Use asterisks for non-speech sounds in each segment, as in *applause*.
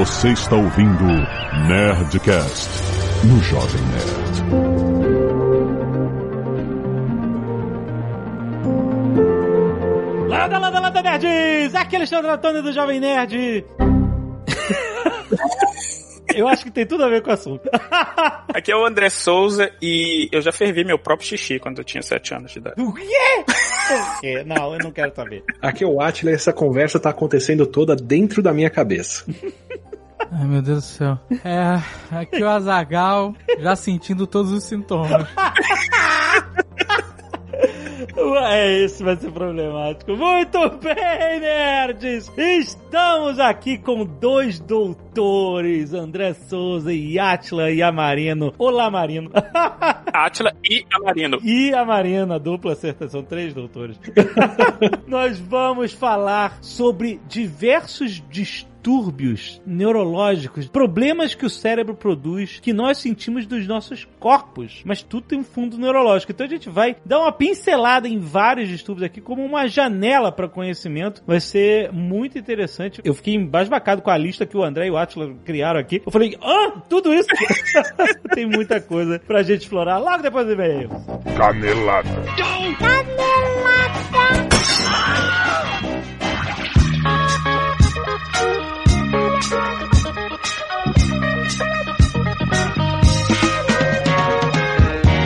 Você está ouvindo Nerdcast no Jovem Nerd. Landa, landa, landa, nerds! Aqui é Alexandre Antônio do Jovem Nerd. *laughs* Eu acho que tem tudo a ver com o assunto. *laughs* Aqui é o André Souza e eu já fervi meu próprio xixi quando eu tinha 7 anos de idade. O quê? Não, eu não quero saber. Aqui é o Atila e essa conversa tá acontecendo toda dentro da minha cabeça. *laughs* Ai, meu Deus do céu. É, aqui o Azagal já sentindo todos os sintomas. Ué, *laughs* esse vai ser problemático. Muito bem, nerds! Estamos aqui com dois doutores, André Souza e Atila Yamarino. Olá, Marino. *laughs* Átila e Amarino. E a Marina, dupla certa, são três doutores. *laughs* Nós vamos falar sobre diversos distúrbios neurológicos, problemas que o cérebro produz, que nós sentimos dos nossos corpos. Mas tudo tem um fundo neurológico. Então a gente vai dar uma pincelada em vários distúrbios aqui, como uma janela para conhecimento. Vai ser muito interessante. Eu fiquei embasbacado com a lista que o André e o Atila criaram aqui. Eu falei, ah, tudo isso? *laughs* tem muita coisa pra gente explorar logo depois do e-mail. Canelada.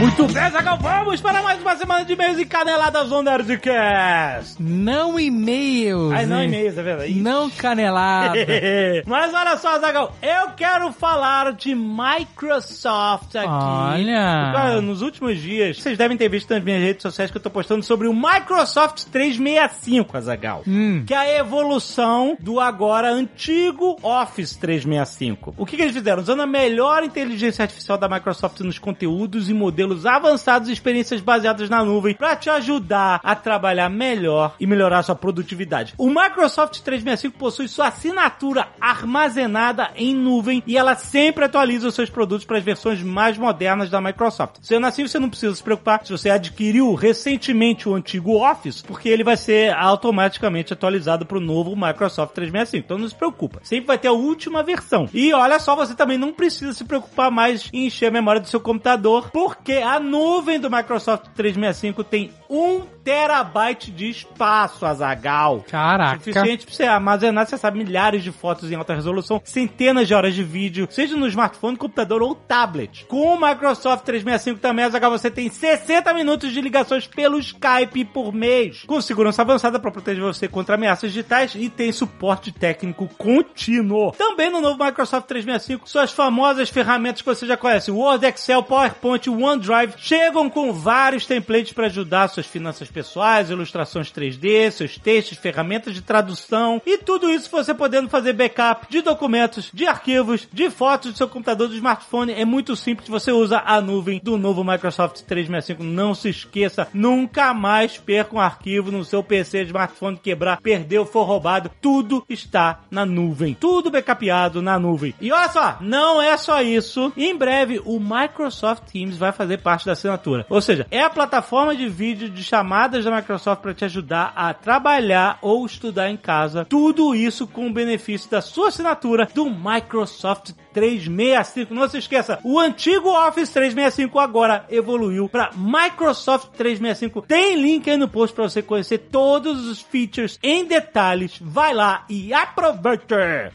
Muito bem, Zagal, vamos para mais uma semana de e-mails e caneladas on Nerdcast. Não e-mails. Ai, não e-mails, é verdade. Não canelada. *laughs* Mas olha só, Zagal, eu quero falar de Microsoft aqui. Olha. Cara, nos últimos dias, vocês devem ter visto nas minhas redes sociais que eu tô postando sobre o Microsoft 365, Zagal. Hum. Que é a evolução do agora antigo Office 365. O que, que eles fizeram? Usando a melhor inteligência artificial da Microsoft nos conteúdos e modelos avançados e experiências baseadas na nuvem para te ajudar a trabalhar melhor e melhorar sua produtividade. O Microsoft 365 possui sua assinatura armazenada em nuvem e ela sempre atualiza os seus produtos para as versões mais modernas da Microsoft. Sendo assim, você não precisa se preocupar se você adquiriu recentemente o antigo Office, porque ele vai ser automaticamente atualizado para o novo Microsoft 365. Então não se preocupa. Sempre vai ter a última versão. E olha só, você também não precisa se preocupar mais em encher a memória do seu computador, porque a nuvem do Microsoft 365 tem um terabyte de espaço, Azagal. Caraca. Suficiente pra você armazenar, você sabe, milhares de fotos em alta resolução, centenas de horas de vídeo, seja no smartphone, computador ou tablet. Com o Microsoft 365 também, Azagal, você tem 60 minutos de ligações pelo Skype por mês, com segurança avançada para proteger você contra ameaças digitais e tem suporte técnico contínuo. Também no novo Microsoft 365, suas famosas ferramentas que você já conhece, Word, Excel, PowerPoint, OneDrive, chegam com vários templates para ajudar suas finanças pessoais, ilustrações 3D, seus textos, ferramentas de tradução e tudo isso você podendo fazer backup de documentos, de arquivos, de fotos do seu computador, do smartphone. É muito simples, você usa a nuvem do novo Microsoft 365. Não se esqueça, nunca mais perca um arquivo no seu PC, smartphone quebrar, perdeu, for roubado. Tudo está na nuvem. Tudo backupeado na nuvem. E olha só, não é só isso. Em breve, o Microsoft Teams vai fazer parte da assinatura. Ou seja, é a plataforma de vídeo de chamadas da Microsoft para te ajudar a trabalhar ou estudar em casa. Tudo isso com o benefício da sua assinatura do Microsoft 365. Não se esqueça, o antigo Office 365 agora evoluiu para Microsoft 365. Tem link aí no post para você conhecer todos os features em detalhes. Vai lá e aproveita!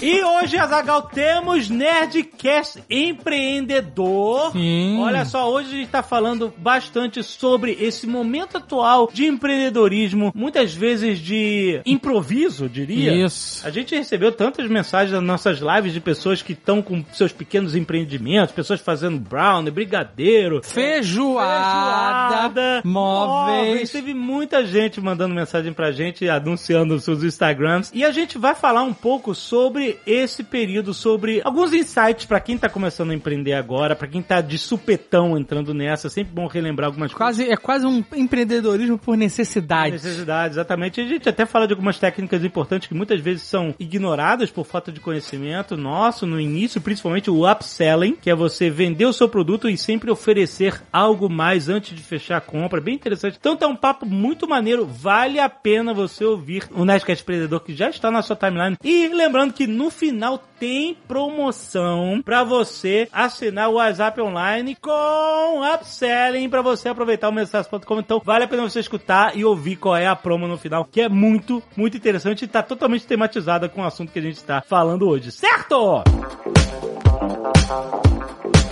E hoje, Azagal, temos Nerdcast Empreendedor. Sim. Olha só, hoje a gente tá falando bastante sobre esse momento atual de empreendedorismo, muitas vezes de improviso, diria. Isso. A gente recebeu tantas mensagens nas nossas lives de pessoas que estão com seus pequenos empreendimentos, pessoas fazendo brownie, brigadeiro, Feijoada, feijoada, móveis. Teve muita gente mandando mensagem pra gente, anunciando seus Instagrams. E a gente vai falar um pouco sobre sobre esse período, sobre alguns insights pra quem tá começando a empreender agora, pra quem tá de supetão entrando nessa. É sempre bom relembrar algumas coisas. Quase, é quase um empreendedorismo por necessidade. Necessidade, exatamente. A gente até fala de algumas técnicas importantes que muitas vezes são ignoradas por falta de conhecimento nosso no início, principalmente o upselling, que é você vender o seu produto e sempre oferecer algo mais antes de fechar a compra. Bem interessante. Então tá um papo muito maneiro. Vale a pena você ouvir o Nerdcast Empreendedor que já está na sua timeline. E lembrando que no final tem promoção para você assinar o WhatsApp Online com upselling para você aproveitar o mensagem.com. Então vale a pena você escutar e ouvir qual é a promo no final, que é muito, muito interessante e tá totalmente tematizada com o assunto que a gente está falando hoje, certo?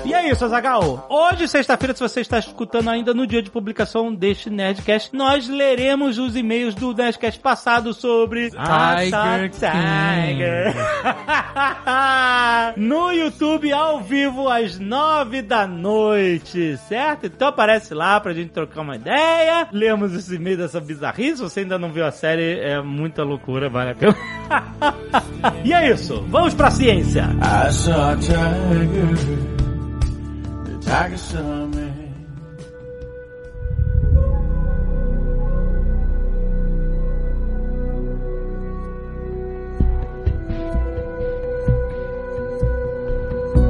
E é isso, Azagal. Hoje, sexta-feira, se você está escutando ainda no dia de publicação deste Nerdcast, nós leremos os e-mails do Nerdcast passado sobre Tiger Tiger. *laughs* no YouTube, ao vivo, às nove da noite, certo? Então aparece lá pra gente trocar uma ideia. Lemos esse e-mail dessa bizarrice. Se você ainda não viu a série, é muita loucura, vale a pena. *laughs* e é isso. Vamos pra ciência. I saw a tiger, tiger saw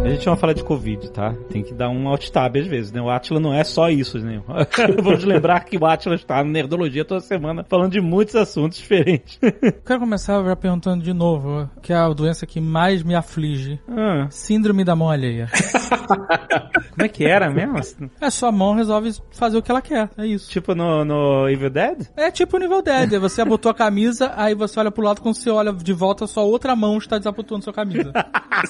A gente vai falar de Covid, tá? Tem que dar um alt tab às vezes, né? O Atila não é só isso, né? *laughs* Vamos lembrar que o Atila está na Nerdologia toda semana falando de muitos assuntos diferentes. *laughs* Quero começar já perguntando de novo, que é a doença que mais me aflige. Ah, Síndrome da mão alheia. *laughs* como é que era mesmo? É, sua mão resolve fazer o que ela quer, é isso. Tipo no, no Evil Dead? É tipo o nível 10, aí você abotou a camisa, aí você olha pro lado, quando você olha de volta, sua outra mão está desabotoando sua camisa.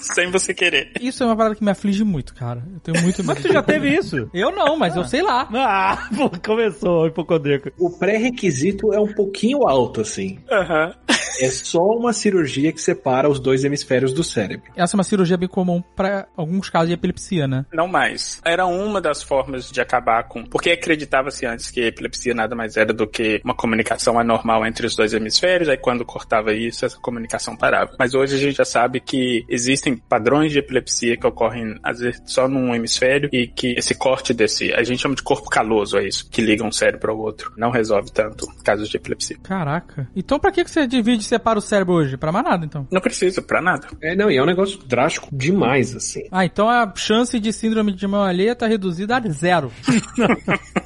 Sem você querer. Isso é uma parada que me aflige muito, cara. Eu tenho muito medo. Mas tu já teve isso? Eu não, mas eu sei lá. Ah, *laughs* pô, começou o hipocondríaco. O pré-requisito é um pouquinho alto, assim. Aham. É só uma cirurgia que separa os dois hemisférios do cérebro. Essa é uma cirurgia bem comum para alguns casos de epilepsia, né? Não mais. Era uma das formas de acabar com. Porque acreditava-se antes que a epilepsia nada mais era do que uma comunicação anormal entre os dois hemisférios, aí quando cortava isso, essa comunicação parava. Mas hoje a gente já sabe que existem padrões de epilepsia que ocorrem, às vezes, só num hemisfério e que esse corte desse. A gente chama de corpo caloso, é isso, que liga um cérebro ao outro. Não resolve tanto casos de epilepsia. Caraca. Então pra que que você divide e separa o cérebro hoje? Pra mais nada, então. Não precisa, pra nada. É, não, e é um negócio drástico demais, assim. Ah, então a chance de síndrome de mão alheia tá reduzida a zero. *laughs*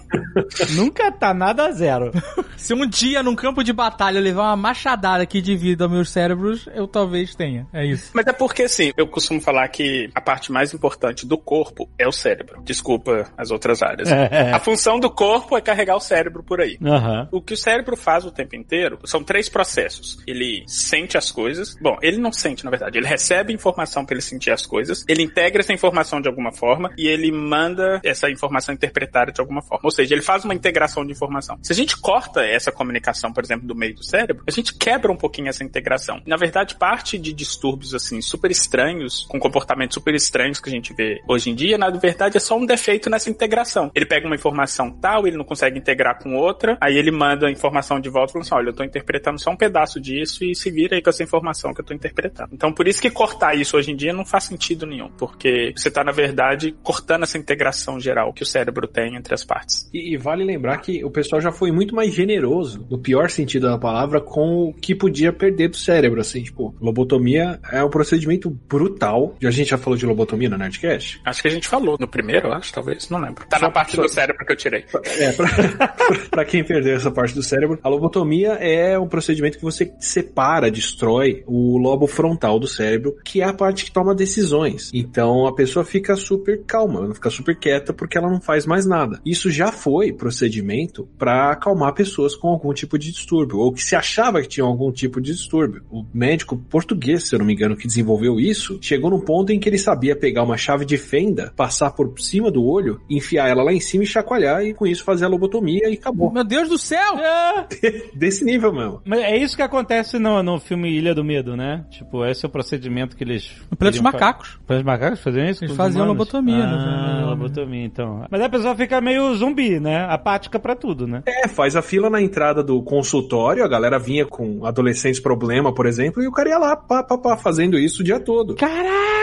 Nunca tá nada a zero. Se um dia num campo de batalha eu levar uma machadada que divida meus cérebros, eu talvez tenha. É isso. Mas é porque, assim, eu costumo falar que a parte mais importante do corpo é o cérebro. Desculpa as outras áreas. É. A função do corpo é carregar o cérebro por aí. Aham. O que o cérebro faz o tempo inteiro são três processos. Ele sente as coisas. Bom, ele não sente, na verdade. Ele recebe informação para ele sentir as coisas. Ele integra essa informação de alguma forma e ele manda essa informação interpretada de alguma forma. Ou seja, ele faz uma integração de informação. Se a gente corta essa comunicação, por exemplo, do meio do cérebro, a gente quebra um pouquinho essa integração. Na verdade, parte de distúrbios assim super estranhos, com comportamentos super estranhos que a gente vê hoje em dia, na verdade é só um defeito nessa integração. Ele pega uma informação tal, ele não consegue integrar com outra, aí ele manda a informação de volta falando assim: olha, eu tô interpretando só um pedaço disso e se vira aí com essa informação que eu tô interpretando. Então, por isso que cortar isso hoje em dia não faz sentido nenhum, porque você tá, na verdade, cortando essa integração geral que o cérebro tem entre as partes. E, e vale lembrar que o pessoal já foi muito mais generoso, no pior sentido da palavra, com o que podia perder do cérebro, assim, tipo, lobotomia é um procedimento brutal. A gente já falou de lobotomia no Nerdcast? Acho que a gente falou no primeiro, acho, talvez, não lembro. Tá Só- na parte só- do cérebro que eu tirei. É, pra, *laughs* pra quem perdeu essa parte do cérebro, a lobotomia é um procedimento que você separa, destrói o lobo frontal do cérebro, que é a parte que toma decisões. Então a pessoa fica super calma, ela fica super quieta porque ela não faz mais nada. Isso já foi procedimento para acalmar pessoas com algum tipo de distúrbio, ou que se achava que tinham algum tipo de distúrbio. O médico português, se eu não me engano, que desenvolveu isso, chegou num ponto em que ele sabia pegar uma chave de fenda, passar por cima do olho, enfiar ela lá em cima e chacoalhar, e com isso fazer a lobotomia e acabou. Meu Deus do céu! *laughs* Desse nível mesmo. Mas é isso que acontece no, no filme Ilha do Medo, né? Tipo, esse é o procedimento que eles. No Planeta dos Macacos. Planeta dos Macacos faziam isso? Eles faziam humanos? lobotomia, Ah, né? lobotomia, então. Mas a pessoa fica meio zumbi, né? Apática pra tudo, né? É, faz a fila na entrada do consultório, a galera vinha com adolescentes problema, por exemplo, e o cara ia lá, pá, pá, pá, fazendo isso o dia todo.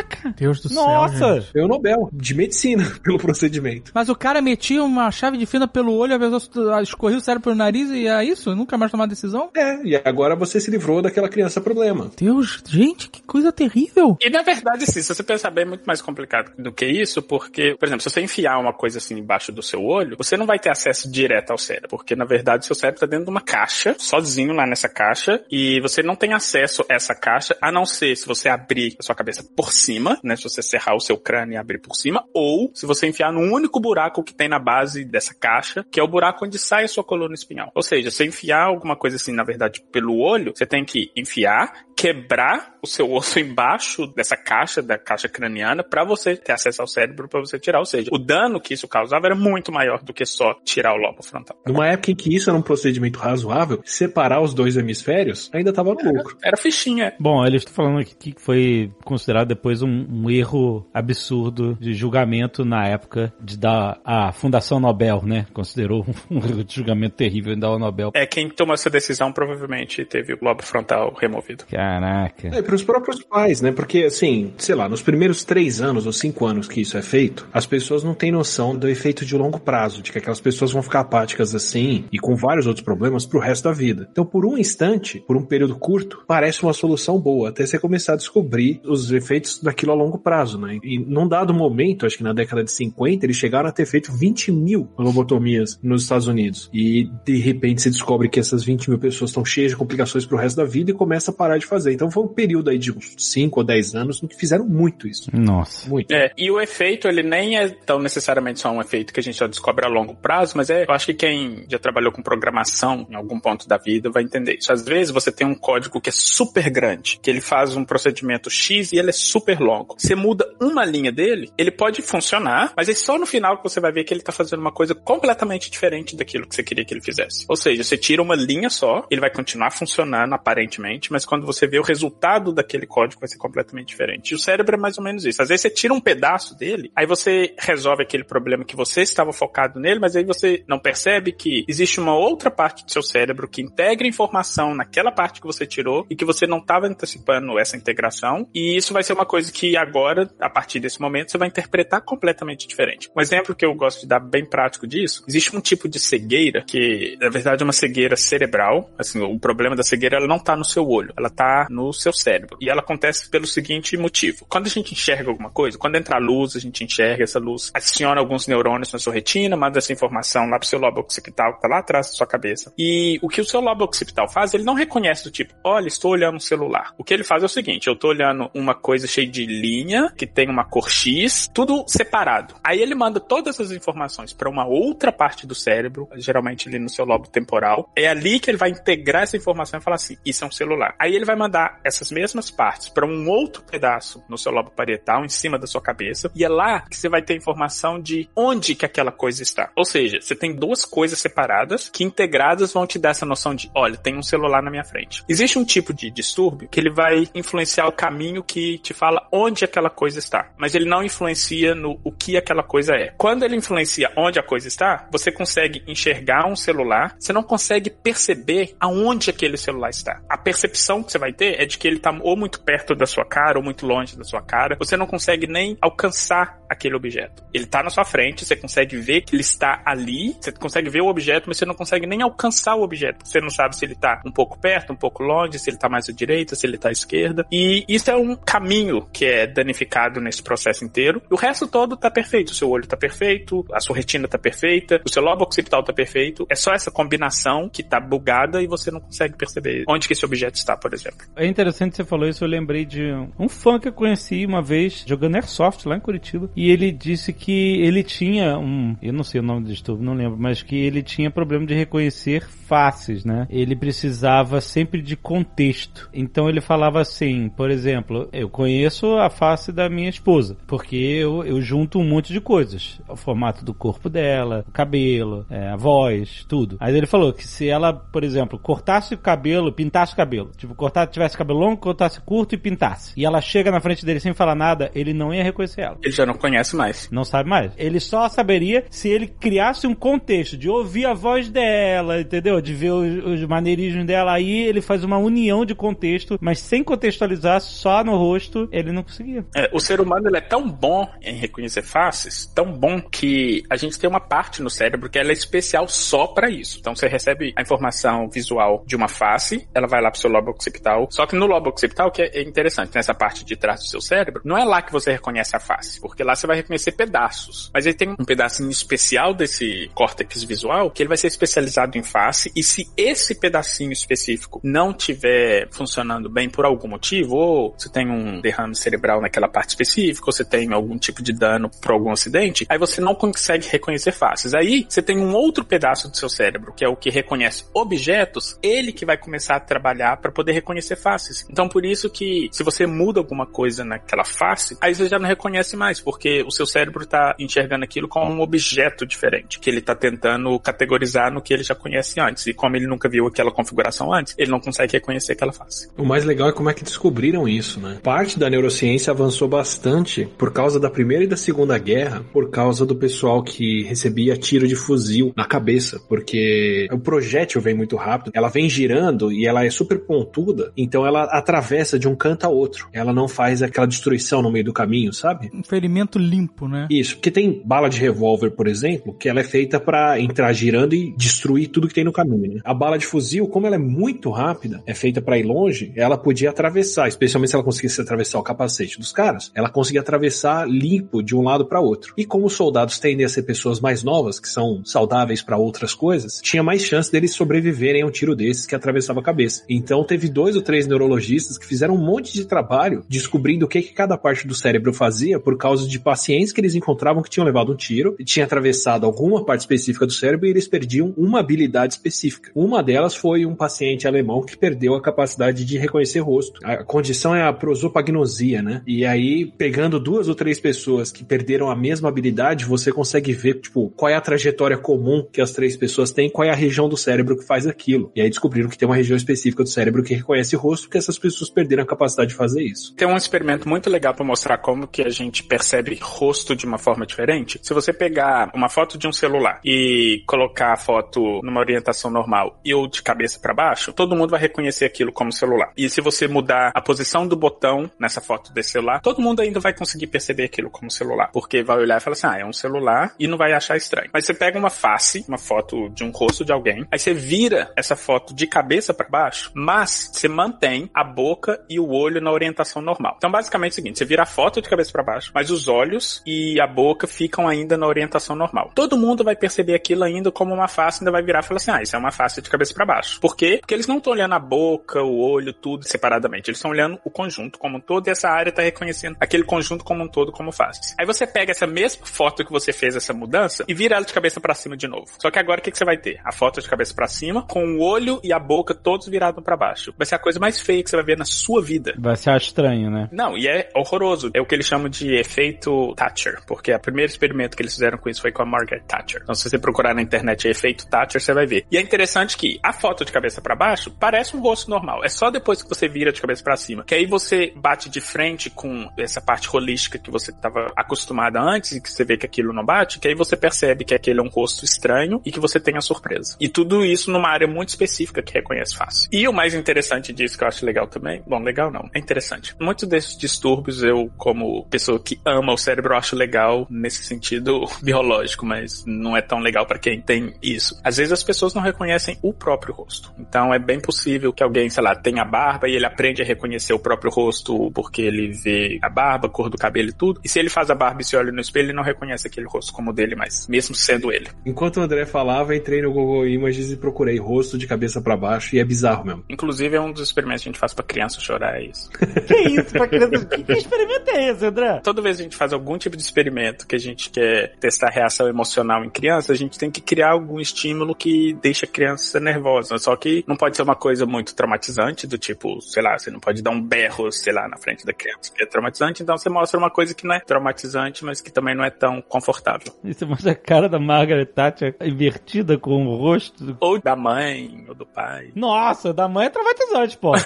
Caraca! Deus do céu. Nossa! gente. Foi o Nobel de medicina *laughs* pelo procedimento. Mas o cara metia uma chave de fenda pelo olho, a pessoa escorria o cérebro pelo nariz e é isso? Nunca mais tomar decisão? É, e agora você se livrou daquela criança problema. Deus, gente, que coisa terrível. E na verdade, sim, se você pensar bem, é muito mais complicado do que isso, porque, por exemplo, se você enfiar uma coisa assim embaixo do seu olho, você não vai ter acesso direto ao cérebro, porque na verdade seu cérebro está dentro de uma caixa, sozinho lá nessa caixa, e você não tem acesso a essa caixa, a não ser se você abrir a sua cabeça por cima, né, se você serrar o seu crânio e abrir por cima, ou se você enfiar no único buraco que tem na base dessa caixa, que é o buraco onde sai a sua coluna espinhal. Ou seja, se enfiar alguma coisa assim, na verdade, pelo olho, você tem que enfiar, quebrar o seu osso *laughs* embaixo dessa caixa, da caixa craniana, para você ter acesso ao cérebro, para você tirar. Ou seja, o dano que isso causava era muito maior do que só tirar o lobo frontal. Numa época em que isso era um procedimento razoável, separar os dois hemisférios ainda tava no lucro. Era fichinha. Bom, eles estão falando aqui que foi considerado depois um, um erro absurdo de julgamento na época de dar a Fundação Nobel, né? Considerou um erro de julgamento terrível em dar o Nobel. É, quem tomou essa decisão provavelmente teve o lobo frontal removido. Caraca. É, para os próprios pais, né? Porque, assim, sei lá, nos primeiros três anos ou cinco anos que isso é feito, as pessoas não têm noção do efeito de longo prazo, de que aquelas pessoas vão ficar apáticas assim e com vários outros problemas pro resto da vida. Então, por um instante, por um período curto, parece uma solução boa, até você começar a descobrir os efeitos daquilo a longo prazo, né? E num dado momento, acho que na década de 50, eles chegaram a ter feito 20 mil lobotomias nos Estados Unidos. E, de repente, se descobre que essas 20 mil pessoas estão cheias de complicações pro resto da vida e começa a parar de fazer. Então, foi um período aí de uns 5 ou 10 anos no que fizeram muito isso. Nossa. Muito. É, e o efeito, ele nem é tão necessariamente só um efeito que a gente só descobre a longo prazo, mas é, eu acho que quem já trabalhou com programação em algum ponto da vida vai entender isso. Às vezes você tem um código que é super grande, que ele faz um procedimento X e ele é super longo. Você muda uma linha dele, ele pode funcionar, mas é só no final que você vai ver que ele tá fazendo uma coisa completamente diferente daquilo que você queria que ele fizesse. Ou seja, você tira uma linha só, ele vai continuar funcionando aparentemente, mas quando você vê o resultado daquele código vai ser completamente diferente. E o cérebro é mais ou menos isso. Às vezes você tira um pedaço dele, aí você resolve aquele problema que você estava focado nele, mas aí você não percebe que existe uma outra parte do seu cérebro que integra informação naquela parte que você tirou e que você não estava antecipando essa integração. E isso vai ser uma coisa que agora, a partir desse momento, você vai interpretar completamente diferente. Um exemplo que eu gosto de dar bem prático disso, existe um tipo de cegueira que, na verdade, é uma cegueira cerebral. Assim, o problema da cegueira ela não está no seu olho, ela está no seu cérebro. E ela acontece pelo seguinte motivo. Quando a gente enxerga alguma coisa, quando entra a luz, a gente enxerga essa luz, adiciona alguns neurônios na sua retina, manda essa informação lá pro seu lobo occipital, que tá lá atrás da sua cabeça. E o que o seu lobo occipital faz, ele não reconhece do tipo, olha, estou olhando um celular. O que ele faz é o seguinte, eu tô olhando uma coisa cheia de linha, que tem uma cor X, tudo separado. Aí ele manda todas as informações para uma outra parte do cérebro, geralmente ali no seu lobo temporal. É ali que ele vai integrar essa informação e falar assim, isso é um celular. Aí ele vai mandar essas mesmas partes para um outro pedaço no seu lobo parietal, em cima da sua cabeça, e é lá que você vai ter informação de onde que aquela coisa está. Ou seja, você tem duas coisas separadas que integradas vão te dar essa noção de, olha, tem um celular na minha frente. Existe um tipo de distúrbio que ele vai influenciar o caminho que te fala onde aquela coisa está, mas ele não influencia no o que aquela coisa é. Quando ele influencia onde a coisa está, você consegue enxergar um celular, você não consegue perceber aonde aquele celular está. A percepção que você vai ter é de que ele está ou muito perto da sua cara ou muito longe da sua cara. Você não consegue nem alcançar aquele objeto. Ele está na sua frente, você consegue ver que ele está ali, você consegue ver o objeto, mas você não consegue nem alcançar o objeto. Você não sabe se ele está um pouco perto, um pouco longe, se ele está mais à direita, se ele está à esquerda. E isso é um caminho que é danificado nesse processo inteiro. E o resto todo está perfeito. O seu olho está perfeito, a sua retina está perfeita, o seu lobo occipital está perfeito. É só essa combinação que está bugada e você não consegue perceber onde que esse objeto está, por exemplo. É interessante você falou isso, eu lembrei de um fã que eu conheci uma vez jogando Airsoft lá em Curitiba. E ele disse que ele tinha um. Eu não sei o nome do distúrbio, não lembro, mas que ele tinha problema de reconhecer faces, né? Ele precisava sempre de contexto. Então ele falava assim, por exemplo, eu conheço a face da minha esposa, porque eu, eu junto um monte de coisas. O formato do corpo dela, o cabelo, é, a voz, tudo. Aí ele falou que se ela, por exemplo, cortasse o cabelo, pintasse o cabelo, tipo, cortasse tivesse cabelo longo, cortasse curto e pintasse. E ela chega na frente dele sem falar nada, ele não ia reconhecer ela. Ele já não conhece mais. Não sabe mais. Ele só saberia se ele criasse um contexto de ouvir a voz dela, entendeu? De ver os, os maneirismos dela. Aí ele faz uma união de contexto, mas sem contextualizar só no rosto, ele não conseguia. É, o ser humano ele é tão bom em reconhecer faces, tão bom que a gente tem uma parte no cérebro que ela é especial só pra isso. Então você recebe a informação visual de uma face, ela vai lá pro seu lobo occipital. Só que no lobo occipital, que é interessante, nessa parte de trás do seu cérebro, não é lá que você reconhece a face, porque lá você vai reconhecer pedaços. Mas ele tem um pedacinho especial desse córtex visual que ele vai ser especializado em face e se esse pedacinho específico não tiver funcionando bem por algum motivo, ou você tem um derrame cerebral naquela parte específica, ou você tem algum tipo de dano por algum acidente, aí você não consegue reconhecer faces. Aí você tem um outro pedaço do seu cérebro, que é o que reconhece objetos, ele que vai começar a trabalhar para poder reconhecer faces. Então por isso que se você muda alguma coisa naquela face, aí você já não reconhece mais, porque o seu cérebro está enxergando aquilo como um objeto diferente, que ele está tentando categorizar no que ele já conhece antes. E como ele nunca viu aquela configuração antes, ele não consegue reconhecer aquela face. O mais legal é como é que descobriram isso, né? Parte da neurociência avançou bastante por causa da Primeira e da Segunda Guerra, por causa do pessoal que recebia tiro de fuzil na cabeça, porque o projétil vem muito rápido, ela vem girando e ela é super pontuda, então ela atravessa de um canto a outro. Ela não faz aquela destruição no meio do caminho, sabe? Um ferimento limpo, né? Isso, porque tem bala de revólver, por exemplo, que ela é feita pra entrar girando e destruir tudo que tem no caminho. Né? A bala de fuzil, como ela é muito rápida, é feita pra ir longe, ela podia atravessar, especialmente se ela conseguisse atravessar o capacete dos caras, ela conseguia atravessar limpo de um lado pra outro. E como os soldados tendem a ser pessoas mais novas, que são saudáveis pra outras coisas, tinha mais chance deles sobreviverem a um tiro desses que atravessava a cabeça. Então teve dois ou três neurologistas que fizeram um monte de trabalho descobrindo o que, que cada parte do cérebro fazia por causa de pacientes que eles encontravam que tinham levado um tiro e tinha atravessado alguma parte específica do cérebro e eles perdiam uma habilidade específica. Uma delas foi um paciente alemão que perdeu a capacidade de reconhecer rosto. A condição é a prosopagnosia, né? E aí, pegando duas ou três pessoas que perderam a mesma habilidade, você consegue ver, tipo, qual é a trajetória comum que as três pessoas têm, qual é a região do cérebro que faz aquilo. E aí descobriram que tem uma região específica do cérebro que reconhece rosto, porque essas pessoas perderam a capacidade de fazer isso. Tem um experimento muito legal para mostrar como que a gente percebe rosto de uma forma diferente. Se você pegar uma foto de um celular e colocar a foto numa orientação normal e ou de cabeça para baixo, todo mundo vai reconhecer aquilo como celular. E se você mudar a posição do botão nessa foto desse celular, todo mundo ainda vai conseguir perceber aquilo como celular, porque vai olhar e falar assim: "Ah, é um celular" e não vai achar estranho. Mas você pega uma face, uma foto de um rosto de alguém, aí você vira essa foto de cabeça para baixo, mas você mantém a boca e o olho na orientação normal. Então, basicamente é o seguinte: você vira a foto de cabeça para baixo, mas os olhos e a boca ficam ainda na orientação normal. Todo mundo vai perceber aquilo ainda como uma face, ainda vai virar e falar assim: ah, isso é uma face de cabeça para baixo. Por quê? Porque eles não estão olhando a boca, o olho, tudo separadamente. Eles estão olhando o conjunto como e essa área está reconhecendo aquele conjunto como um todo como face. Aí você pega essa mesma foto que você fez essa mudança e vira ela de cabeça para cima de novo. Só que agora o que, que você vai ter? A foto de cabeça para cima, com o olho e a boca todos virados para baixo. Vai ser a coisa mais feia que você vai ver na sua vida. Vai ser estranho, né? Não, e é horroroso. É o que eles chamam de efeito Thatcher, porque o primeiro experimento que eles fizeram com isso foi com a Margaret Thatcher. Então, se você procurar na internet efeito Thatcher, você vai ver. E é interessante que a foto de cabeça para baixo parece um rosto normal. É só depois que você vira de cabeça para cima, que aí você bate de frente com essa parte holística que você estava acostumada antes e que você vê que aquilo não bate, que aí você percebe que aquele é um rosto estranho e que você tem a surpresa. E tudo isso numa área muito específica que reconhece fácil. E o mais interessante disso que eu acho legal também, bom, legal não, é interessante. Muitos desses distúrbios eu, como pessoa que ama o cérebro, acho legal nesse sentido *laughs* biológico, mas não é tão legal para quem tem isso. Às vezes as pessoas não reconhecem o próprio rosto. Então é bem possível que alguém, sei lá, tenha barba e ele aprende a reconhecer o próprio rosto porque ele vê a barba, a cor do cabelo e tudo. E se ele faz a barba e se olha no espelho, ele não reconhece aquele rosto como dele mais, mesmo sendo ele. Enquanto o André falava, entrei no Google Images e procurei rosto de cabeça para baixo e é bizarro mesmo. Inclusive é um dos experimentos que a gente faz pra criança chorar, é isso. *laughs* Que isso, pra criança? Que, que experimento é esse, André? Toda vez que a gente faz algum tipo de experimento que a gente quer testar a reação emocional em criança, a gente tem que criar algum estímulo que deixa a criança nervosa. Só que não pode ser uma coisa muito traumatizante, do tipo, sei lá, você não pode dar um berro, sei lá, na frente da criança, que é traumatizante, então você mostra uma coisa que não é traumatizante, mas que também não é tão confortável. E você mostra a cara da Margaret Thatcher invertida com o rosto. Ou da mãe, ou do pai. Nossa, da mãe é traumatizante, transporte.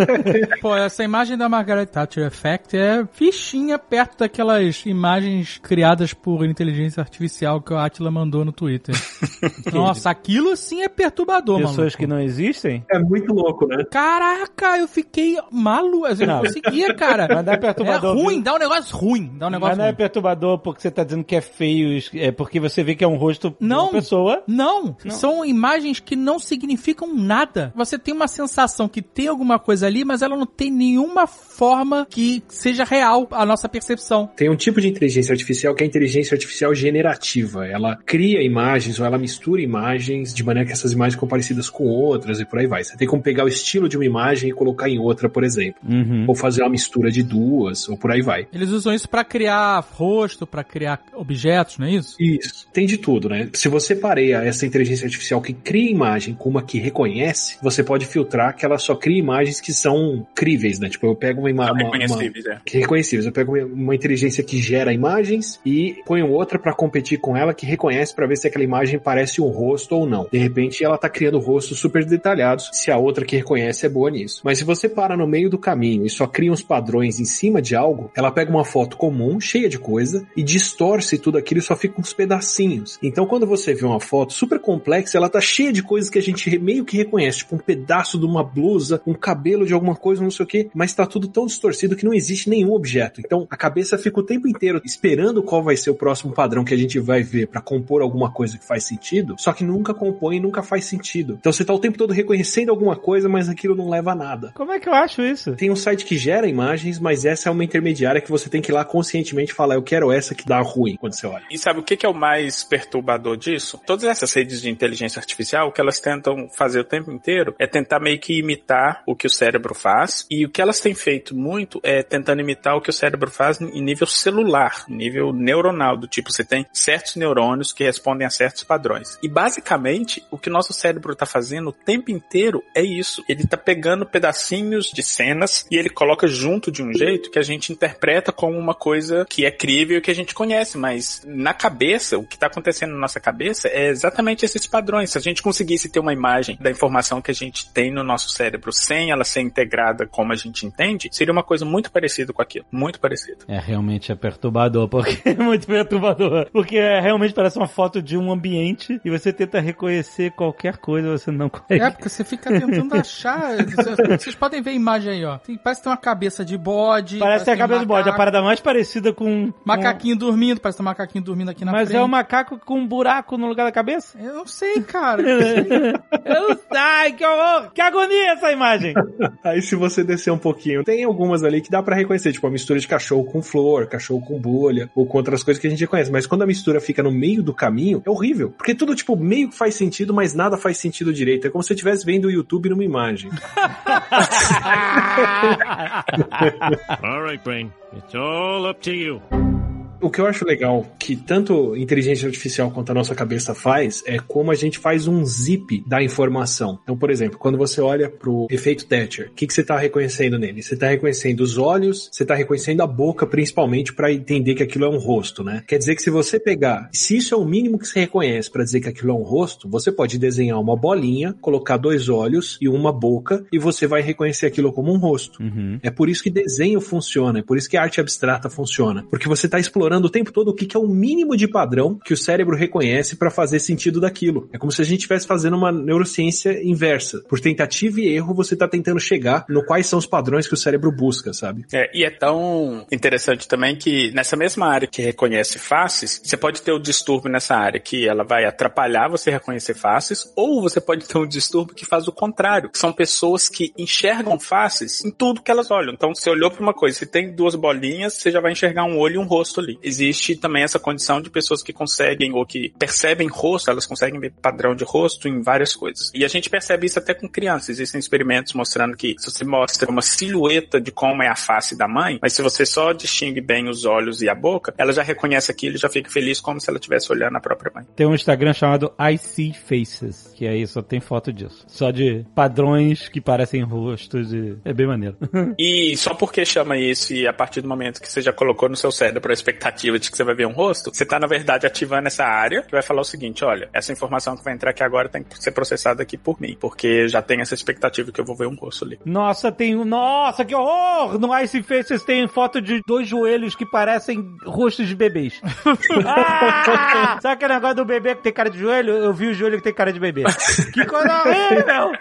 *laughs* Pô, essa imagem da Margaret Thatcher Effect é fichinha perto daquelas imagens criadas por inteligência artificial que o Atila mandou no Twitter. *laughs* Nossa, aquilo sim é perturbador, mano. Pessoas que não existem. É muito louco, né? Caraca, eu fiquei maluco. Eu não Não. Conseguia, cara. Mas não é É perturbador. ruim, viu? dá um negócio ruim. Dá um Mas negócio não é ruim. perturbador porque você tá dizendo que é feio, é porque você vê que é um rosto de Não. uma pessoa. Não, são imagens que não significam nada. Você tem uma sensação que tem alguma coisa ali, mas ela não tem nenhuma forma que seja real a nossa percepção. Tem um tipo de inteligência artificial que é a inteligência artificial generativa. Ela cria imagens ou ela mistura imagens de maneira que essas imagens ficam parecidas com outras e por aí vai. Você tem como pegar o estilo de uma imagem e colocar em outra, por exemplo. Uhum. Ou fazer uma mistura de duas, ou por aí vai. Eles usam isso pra criar rosto, pra criar objetos, não é isso? Isso. Tem de tudo, né? Se você pareia essa inteligência artificial que cria imagem com uma que reconhece, você pode filtrar que ela só cria imagens que são críveis, né? Tipo, eu pego uma imagem. Reconhecíveis, é. que reconhecíveis. Eu pego uma inteligência que gera imagens e ponho outra pra competir com ela que reconhece pra ver se aquela imagem parece um rosto ou não. De repente ela tá criando rostos super detalhados, se a outra que reconhece é boa nisso. Mas se você para no meio do caminho e só cria uns padrões em cima de algo, ela pega uma foto comum, cheia de coisa, e distorce tudo aquilo e só fica uns pedacinhos. Então quando você vê uma foto super complexa, ela tá cheia de coisas que a gente meio que reconhece, tipo um pedaço de uma blusa, um cabelo de alguma coisa, não sei o que, mas tá tudo tão distorcido que não existe nenhum objeto. Então a cabeça fica o tempo inteiro esperando qual vai ser o próximo padrão que a gente vai ver pra compor alguma coisa que faz sentido, só que nunca compõe e nunca faz sentido. Então você tá o tempo todo reconhecendo alguma coisa, mas aquilo não leva a nada. Como é que eu acho isso? Tem um site que gera imagens, mas essa é uma intermediária que você tem que ir lá conscientemente falar, eu quero essa que dá ruim quando você olha. E sabe o que é o mais perturbador disso? Todas essas redes de inteligência artificial, o que elas tentam fazer o tempo inteiro é tentar meio que imitar o que o cérebro faz. E o que elas têm feito muito é tentando imitar o que o cérebro faz em nível celular, nível neuronal, do tipo, você tem certos neurônios que respondem a certos padrões. E basicamente, o que o nosso cérebro está fazendo o tempo inteiro é isso. Ele está pegando pedacinhos de cenas e ele coloca junto de um jeito que a gente interpreta como uma coisa que é crível e que a gente conhece, mas na cabeça, o que está acontecendo na nossa cabeça é exatamente esses padrões. Se a gente conseguisse ter uma imagem da informação que a gente tem no nosso cérebro sem ela ser integrada como a gente entende, seria uma coisa muito parecida com aquilo. Muito parecida. É, realmente é perturbador, porque *laughs* é muito perturbador. Porque é, realmente parece uma foto de um ambiente e você tenta reconhecer qualquer coisa, você não consegue. É, porque você fica tentando *laughs* achar. Vocês- Vocês podem ver a imagem aí, ó. Tem- parece que tem uma cabeça de bode. Parece a tem um cabeça do bode, a parada mais parecida com... Macaquinho dormindo, parece um macaquinho dormindo aqui com... na Mas frente. é um macaco com um buraco no lugar da cabeça? Eu não sei, cara. *laughs* eu não sei. Eu não sei. Ai, que horror! Que agonia essa imagem! *laughs* Aí se você descer um pouquinho, tem algumas ali que dá pra reconhecer, tipo a mistura de cachorro com flor, cachorro com bolha, ou com outras coisas que a gente conhece. Mas quando a mistura fica no meio do caminho, é horrível. Porque tudo, tipo, meio que faz sentido, mas nada faz sentido direito. É como se você estivesse vendo o YouTube numa imagem. *laughs* All right, Brain. It's all up to you. O que eu acho legal que tanto inteligência artificial quanto a nossa cabeça faz é como a gente faz um zip da informação. Então, por exemplo, quando você olha pro efeito Thatcher, o que, que você está reconhecendo nele? Você está reconhecendo os olhos, você está reconhecendo a boca, principalmente para entender que aquilo é um rosto, né? Quer dizer que se você pegar, se isso é o mínimo que você reconhece para dizer que aquilo é um rosto, você pode desenhar uma bolinha, colocar dois olhos e uma boca e você vai reconhecer aquilo como um rosto. É por isso que desenho funciona, é por isso que a arte abstrata funciona. Porque você está explorando o tempo todo o que que é o mínimo de padrão que o cérebro reconhece para fazer sentido daquilo. É como se a gente estivesse fazendo uma neurociência inversa. Por tentativa e erro, você está tentando chegar no quais são os padrões que o cérebro busca, sabe? É, e é tão interessante também que nessa mesma área que reconhece faces, você pode ter o distúrbio nessa área que ela vai atrapalhar você reconhecer faces, ou você pode ter um distúrbio que faz o contrário, que são pessoas que enxergam faces em tudo que elas olham. Então, você olhou para uma coisa, se tem duas bolinhas, você já vai enxergar um olho e um rosto ali. Existe também essa condição de pessoas que conseguem ou que percebem rosto, elas conseguem ver padrão de rosto em várias coisas. E a gente percebe isso até com crianças. Existem experimentos mostrando que se você mostra uma silhueta de como é a face da mãe, mas se você só distingue bem os olhos e a boca, ela já reconhece aquilo e já fica feliz como se ela estivesse olhando a própria mãe. Tem um Instagram chamado I See Faces, que aí só tem foto disso. Só de padrões que parecem rostos e é bem maneiro. *laughs* E só porque chama isso e a partir do momento que você já colocou no seu cérebro a expectativa expectativa de que você vai ver um rosto, você tá, na verdade, ativando essa área que vai falar o seguinte: olha, essa informação que vai entrar aqui agora tem que ser processada aqui por mim, porque já tem essa expectativa que eu vou ver um rosto ali. Nossa, tem um. Nossa, que horror! No Ice Faces tem foto de dois joelhos que parecem rostos de bebês. *laughs* ah! Sabe aquele negócio do bebê que tem cara de joelho? Eu vi o joelho que tem cara de bebê. *laughs* que coisa horrível!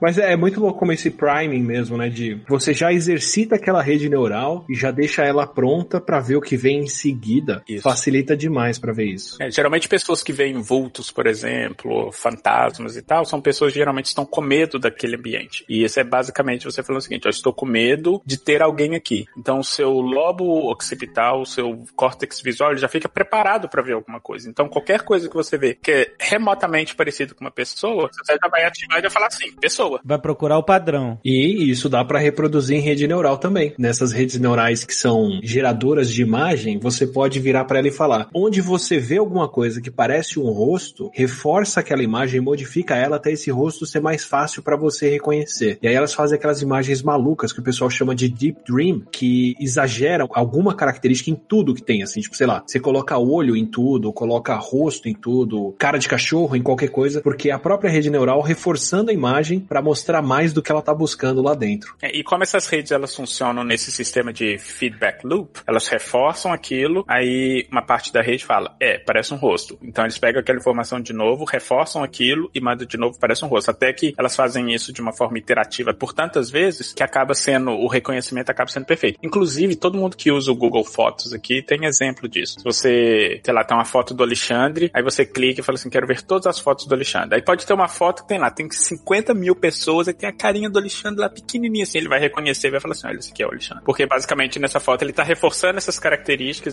Mas é, é muito louco como esse priming mesmo, né? De você já exercita aquela rede neural e já deixa ela pronta pra ver o que vem em seguida. Isso. Facilita demais pra ver isso. É, geralmente pessoas que veem vultos, por exemplo, fantasmas e tal, são pessoas que geralmente estão com medo daquele ambiente. E isso é basicamente você falando o seguinte, eu estou com medo de ter alguém aqui. Então o seu lobo occipital, o seu córtex visual, ele já fica preparado para ver alguma coisa. Então qualquer coisa que você vê que é remotamente parecido com uma pessoa, você já vai ativar e vai falar assim, pessoa. Vai procurar o padrão. E isso dá pra reproduzir em rede neural também. Nessas redes neurais que são geradoras de imagem, você pode virar pra ela e falar: onde você vê alguma coisa que parece um rosto, reforça aquela imagem e modifica ela até esse rosto ser mais fácil pra você reconhecer. E aí elas fazem aquelas imagens malucas que o pessoal chama de deep dream, que exageram alguma característica em tudo que tem, assim, tipo, sei lá, você coloca olho em tudo, coloca rosto em tudo, cara de cachorro em qualquer coisa, porque é a própria rede neural reforçando a imagem pra mostrar mais do que ela tá buscando lá dentro. É, E como essas redes elas funcionam nesse sistema de feedback loop, elas reforçam aquilo, aí uma parte da rede fala, é, parece um rosto. Então eles pegam aquela informação de novo, reforçam aquilo e mandam de novo, parece um rosto. Até que elas fazem isso de uma forma iterativa por tantas vezes que acaba sendo, o reconhecimento acaba sendo perfeito. Inclusive, todo mundo que usa o Google Fotos aqui tem exemplo disso. Se você, sei lá, tem uma foto do Alexandre, aí você clica e fala assim, quero ver todas as fotos do Alexandre. Aí pode ter uma foto que tem lá, tem 50 mil pessoas e tem a carinha do Alexandre lá pequenininha assim, ele vai reconhecer e vai falar assim, olha, esse aqui é o Alexandre. Porque basicamente nessa foto ele tá reforçando essas características,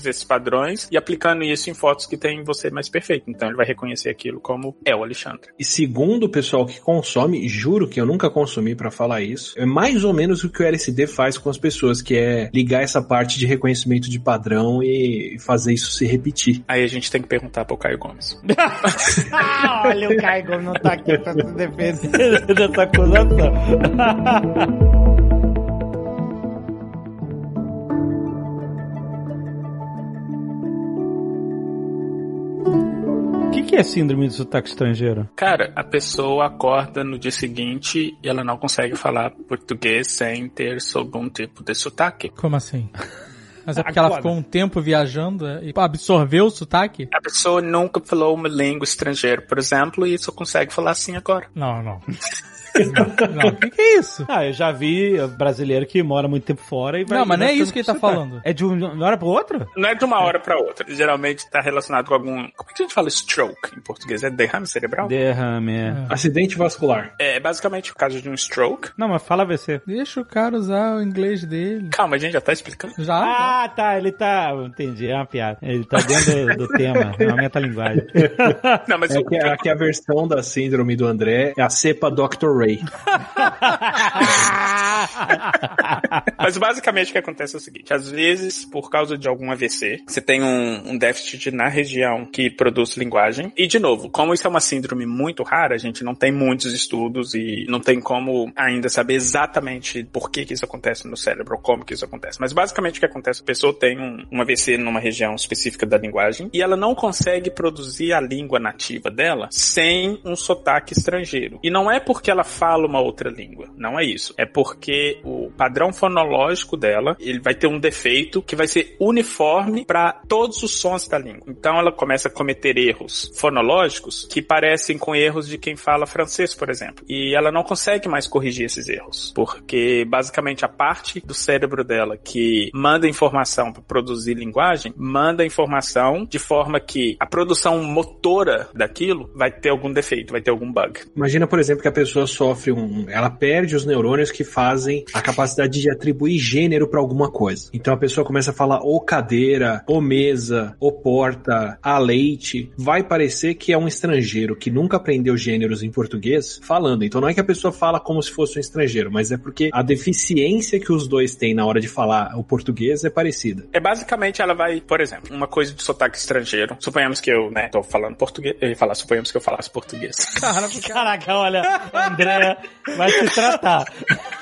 esses padrões e aplicando isso em fotos que tem você mais perfeito. Então ele vai reconhecer aquilo como é o Alexandre. E segundo o pessoal que consome, juro que eu nunca consumi pra falar isso, é mais ou menos o que o LSD faz com as pessoas, que é ligar essa parte de reconhecimento de padrão e fazer isso se repetir. Aí a gente tem que perguntar pro Caio Gomes. Ah, *laughs* olha, o Caio não tá aqui pra se defender *laughs* dessa acusação. *laughs* que, que é síndrome do sotaque estrangeiro? Cara, a pessoa acorda no dia seguinte e ela não consegue falar português sem ter algum tipo de sotaque. Como assim? Mas é porque ela ficou um tempo viajando é, e absorveu o sotaque? A pessoa nunca falou uma língua estrangeira, por exemplo, e só consegue falar assim agora. Não, não. Não. O que, que é isso? Ah, eu já vi brasileiro que mora muito tempo fora e vai. Não, mas não é isso que ele tá falando. É de uma hora pra outra? Não é de uma hora pra outra. Geralmente está relacionado com algum. Como é que a gente fala stroke em português? É derrame cerebral? Derrame. é. Acidente vascular. É basicamente o caso de um stroke. Não, mas fala AVC. Deixa o cara usar o inglês dele. Calma, a gente já tá explicando. Já? Ah, tá, ele tá. Entendi, é uma piada. Ele tá dentro do, do tema, é uma metalinguagem. Não, mas É o- que, aqui a versão da síndrome do André é a cepa Dr. Ray. three. *laughs* *laughs* *laughs* Mas basicamente o que acontece é o seguinte: às vezes, por causa de algum AVC, você tem um, um déficit na região que produz linguagem. E, de novo, como isso é uma síndrome muito rara, a gente não tem muitos estudos e não tem como ainda saber exatamente por que, que isso acontece no cérebro ou como que isso acontece. Mas basicamente o que acontece: a pessoa tem um, um AVC numa região específica da linguagem e ela não consegue produzir a língua nativa dela sem um sotaque estrangeiro. E não é porque ela fala uma outra língua, não é isso. É porque o padrão fonológico dela, ele vai ter um defeito que vai ser uniforme para todos os sons da língua. Então ela começa a cometer erros fonológicos que parecem com erros de quem fala francês, por exemplo. E ela não consegue mais corrigir esses erros, porque basicamente a parte do cérebro dela que manda informação para produzir linguagem, manda informação de forma que a produção motora daquilo vai ter algum defeito, vai ter algum bug. Imagina, por exemplo, que a pessoa sofre um. Ela perde os neurônios que fazem a capacidade de atribuir gênero pra alguma coisa. Então a pessoa começa a falar ou cadeira, ou mesa, ou porta, a leite. Vai parecer que é um estrangeiro que nunca aprendeu gêneros em português falando. Então não é que a pessoa fala como se fosse um estrangeiro, mas é porque a deficiência que os dois têm na hora de falar o português é parecida. É basicamente ela vai, por exemplo, uma coisa de sotaque estrangeiro. Suponhamos que eu, né, tô falando português, eu ia falar, suponhamos que eu falasse português. *laughs* Caraca, olha, André vai se tratar.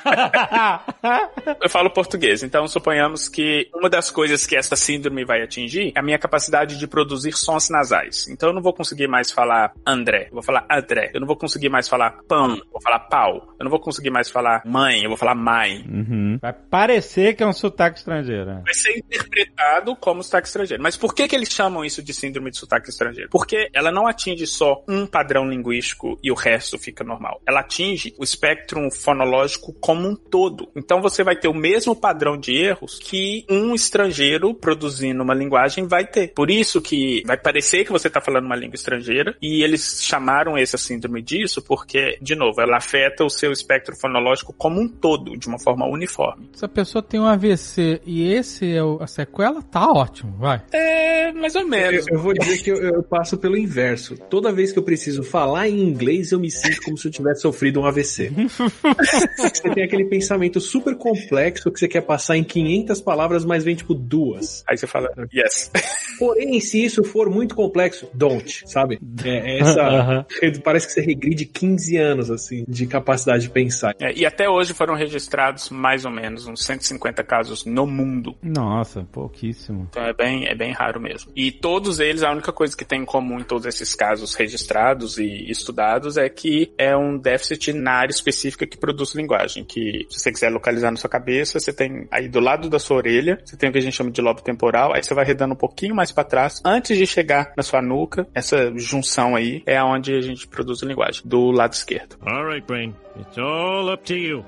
*laughs* Eu falo português, então suponhamos que uma das coisas que essa síndrome vai atingir é a minha capacidade de produzir sons nasais. Então eu não vou conseguir mais falar André, eu vou falar André. Eu não vou conseguir mais falar pão, eu vou falar pau. Eu não vou conseguir mais falar mãe, eu vou falar mãe. Uhum. Vai parecer que é um sotaque estrangeiro. né? Vai ser interpretado como sotaque estrangeiro. Mas por que que eles chamam isso de síndrome de sotaque estrangeiro? Porque ela não atinge só um padrão linguístico e o resto fica normal. Ela atinge o espectro fonológico como um todo. Então você vai ter o mesmo padrão de erros que um estrangeiro produzindo uma linguagem vai ter. Por isso que vai parecer que você está falando uma língua estrangeira e eles chamaram essa síndrome disso porque, de novo, ela afeta o seu espectro fonológico como um todo, de uma forma uniforme. Se a pessoa tem um AVC e esse é o- a sequela, tá ótimo, vai. É, mais ou Eu, menos. eu vou dizer que eu, eu passo pelo inverso. Toda vez que eu preciso falar em inglês, eu me sinto como se eu tivesse sofrido um AVC. *laughs* você tem aquele pensamento super complexo que você quer passar em 500 palavras, mas vem tipo duas. Aí você fala, yes. *laughs* Porém, se isso for muito complexo, don't, sabe? É, é *laughs* essa. Aham. Parece que você regride 15 anos, assim, de capacidade de pensar. É, e até hoje foram registrados mais ou menos uns 150 casos no mundo. Nossa, pouquíssimo. Então é bem, é bem raro mesmo. E todos eles, a única coisa que tem em comum em todos esses casos registrados e estudados é que é um déficit na área específica que produz linguagem. Que se você quiser localizar na sua cabeça, você tem aí do lado da sua orelha, você tem o que a gente chama de lobo temporal, aí você vai redando um pouquinho mais para trás, antes de chegar na sua nuca, essa junção aí é onde a gente produz linguagem, do lado esquerdo. All right, Brain. It's all up to you.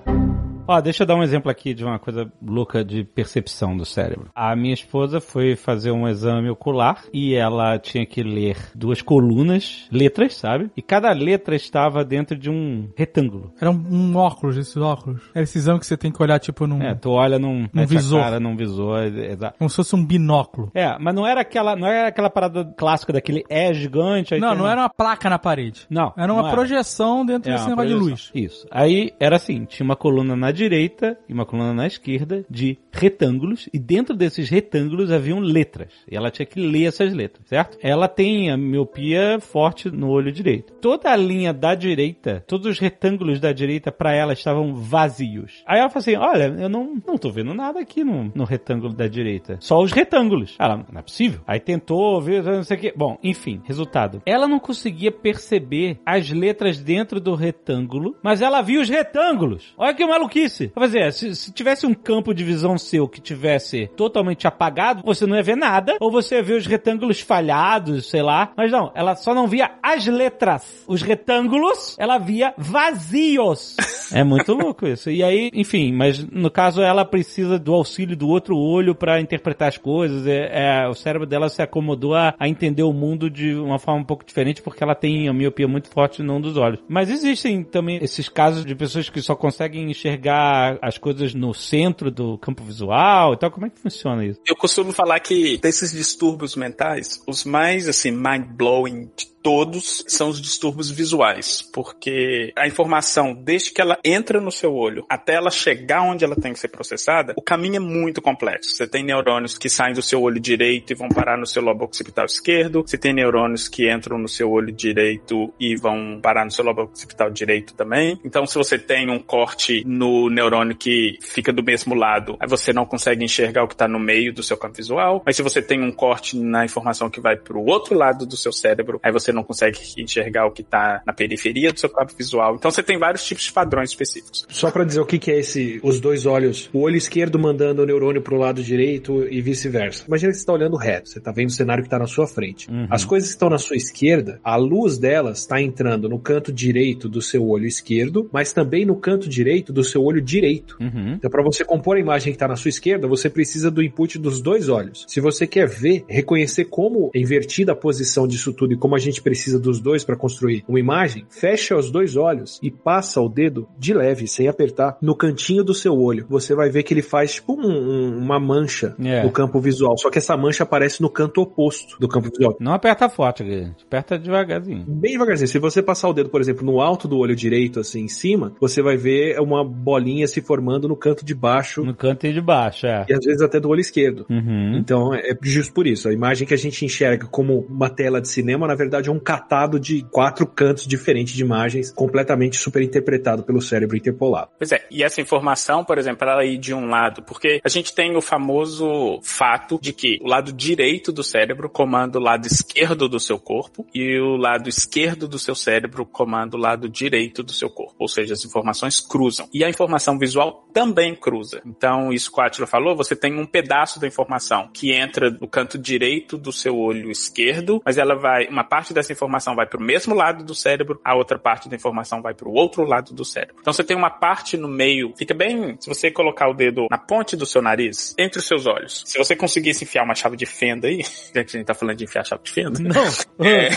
Ó, deixa eu dar um exemplo aqui de uma coisa louca de percepção do cérebro. A minha esposa foi fazer um exame ocular e ela tinha que ler duas colunas, letras, sabe? E cada letra estava dentro de um retângulo. Era um, um óculos, esses óculos. Era esse exame que você tem que olhar, tipo, num. É, tu olha num, a visor. cara num visor, é- exato. Como se fosse um binóculo. É, mas não era aquela, não era aquela parada clássica daquele é gigante. aí Não, não uma- era uma placa na parede. Não, Era uma não projeção dentro É, desse negócio de luz. Isso. Aí era assim, tinha uma coluna na direita e uma coluna na esquerda de retângulos e dentro desses retângulos haviam letras. E ela tinha que ler essas letras, certo? Ela tem a miopia forte no olho direito. Toda a linha da direita, todos os retângulos da direita para ela estavam vazios. Aí ela falou assim: "Olha, eu não não tô vendo nada aqui no, no retângulo da direita. Só os retângulos". Ela, não é possível. Aí tentou ver, não sei o que. Bom, enfim, resultado. Ela não conseguia perceber as letras dentro do retângulo, mas ela via os retângulos. Olha que maluquice. Eu falei, assim, se, se tivesse um campo de visão seu que tivesse totalmente apagado, você não ia ver nada, ou você ia ver os retângulos falhados, sei lá. Mas não, ela só não via as letras. Os retângulos, ela via vazios. *laughs* É muito louco isso. E aí, enfim, mas no caso ela precisa do auxílio do outro olho pra interpretar as coisas. É, é, o cérebro dela se acomodou a, a entender o mundo de uma forma um pouco diferente porque ela tem a miopia muito forte num dos olhos. Mas existem também esses casos de pessoas que só conseguem enxergar as coisas no centro do campo visual. Então, como é que funciona isso? Eu costumo falar que desses distúrbios mentais, os mais assim mind-blowing de todos são os distúrbios visuais, porque a informação, desde que ela entra no seu olho até ela chegar onde ela tem que ser processada, o caminho é muito complexo. Você tem neurônios que saem do seu olho direito e vão parar no seu lobo occipital esquerdo, você tem neurônios que entram no seu olho direito e vão parar no seu lobo occipital direito também. Então, se você tem um corte no neurônio que fica do mesmo lado, aí você não consegue enxergar o que está no meio do seu campo visual. Mas se você tem um corte na informação que vai para o outro lado do seu cérebro, aí você não consegue enxergar o que está na periferia do seu campo visual. Então você tem vários tipos de padrões específicos. Só pra dizer o que, que é esse, os dois olhos, o olho esquerdo mandando o neurônio pro lado direito e vice-versa. Imagina que você tá olhando reto, você tá vendo o cenário que tá na sua frente. Uhum. As coisas que estão na sua esquerda, a luz delas está entrando no canto direito do seu olho esquerdo, mas também no canto direito do seu olho direito. Uhum. Então, para você compor a imagem que está na sua esquerda, você precisa do input dos dois olhos. Se você quer ver, reconhecer como é invertida a posição disso tudo e como a gente precisa dos dois para construir uma imagem, fecha os dois olhos e passa o dedo de leve, sem apertar, no cantinho do seu olho. Você vai ver que ele faz tipo um- um- uma mancha É. no campo visual. Só que essa mancha aparece no canto oposto do campo visual. Não aperta forte, aperta devagarzinho. Bem devagarzinho. Se você passar o dedo, por exemplo, no alto do olho direito, assim, em cima, você vai ver uma bolinha se formando no canto de baixo No canto e de baixo, é. e às vezes até do olho esquerdo. Uhum. Então é justo por isso. A imagem que a gente enxerga como uma tela de cinema, na verdade, verdade, é um catado de quatro cantos diferentes de imagens, completamente superinterpretado pelo cérebro interpolado. Pois é, e essa informação, por exemplo, ela ir de um lado, porque a gente tem o famoso fato de que o lado direito do cérebro comanda o lado esquerdo do seu corpo e o lado esquerdo do seu cérebro comanda o lado direito do seu corpo, ou seja, as informações cruzam. E a informação visual também cruza. Então, isso que o Atila falou, você tem um pedaço da informação que entra no canto direito do seu olho esquerdo, mas ela vai, uma parte dessa informação vai para o mesmo lado do cérebro, a outra parte da informação vai para o outro lado do cérebro. Então você tem uma parte no meio, fica bem, se você colocar o dedo na ponte do seu nariz, entre os seus olhos. Se você conseguisse enfiar uma chave de fenda aí, *laughs* já que a gente tá falando de enfiar chave de fenda, Não. *laughs* é,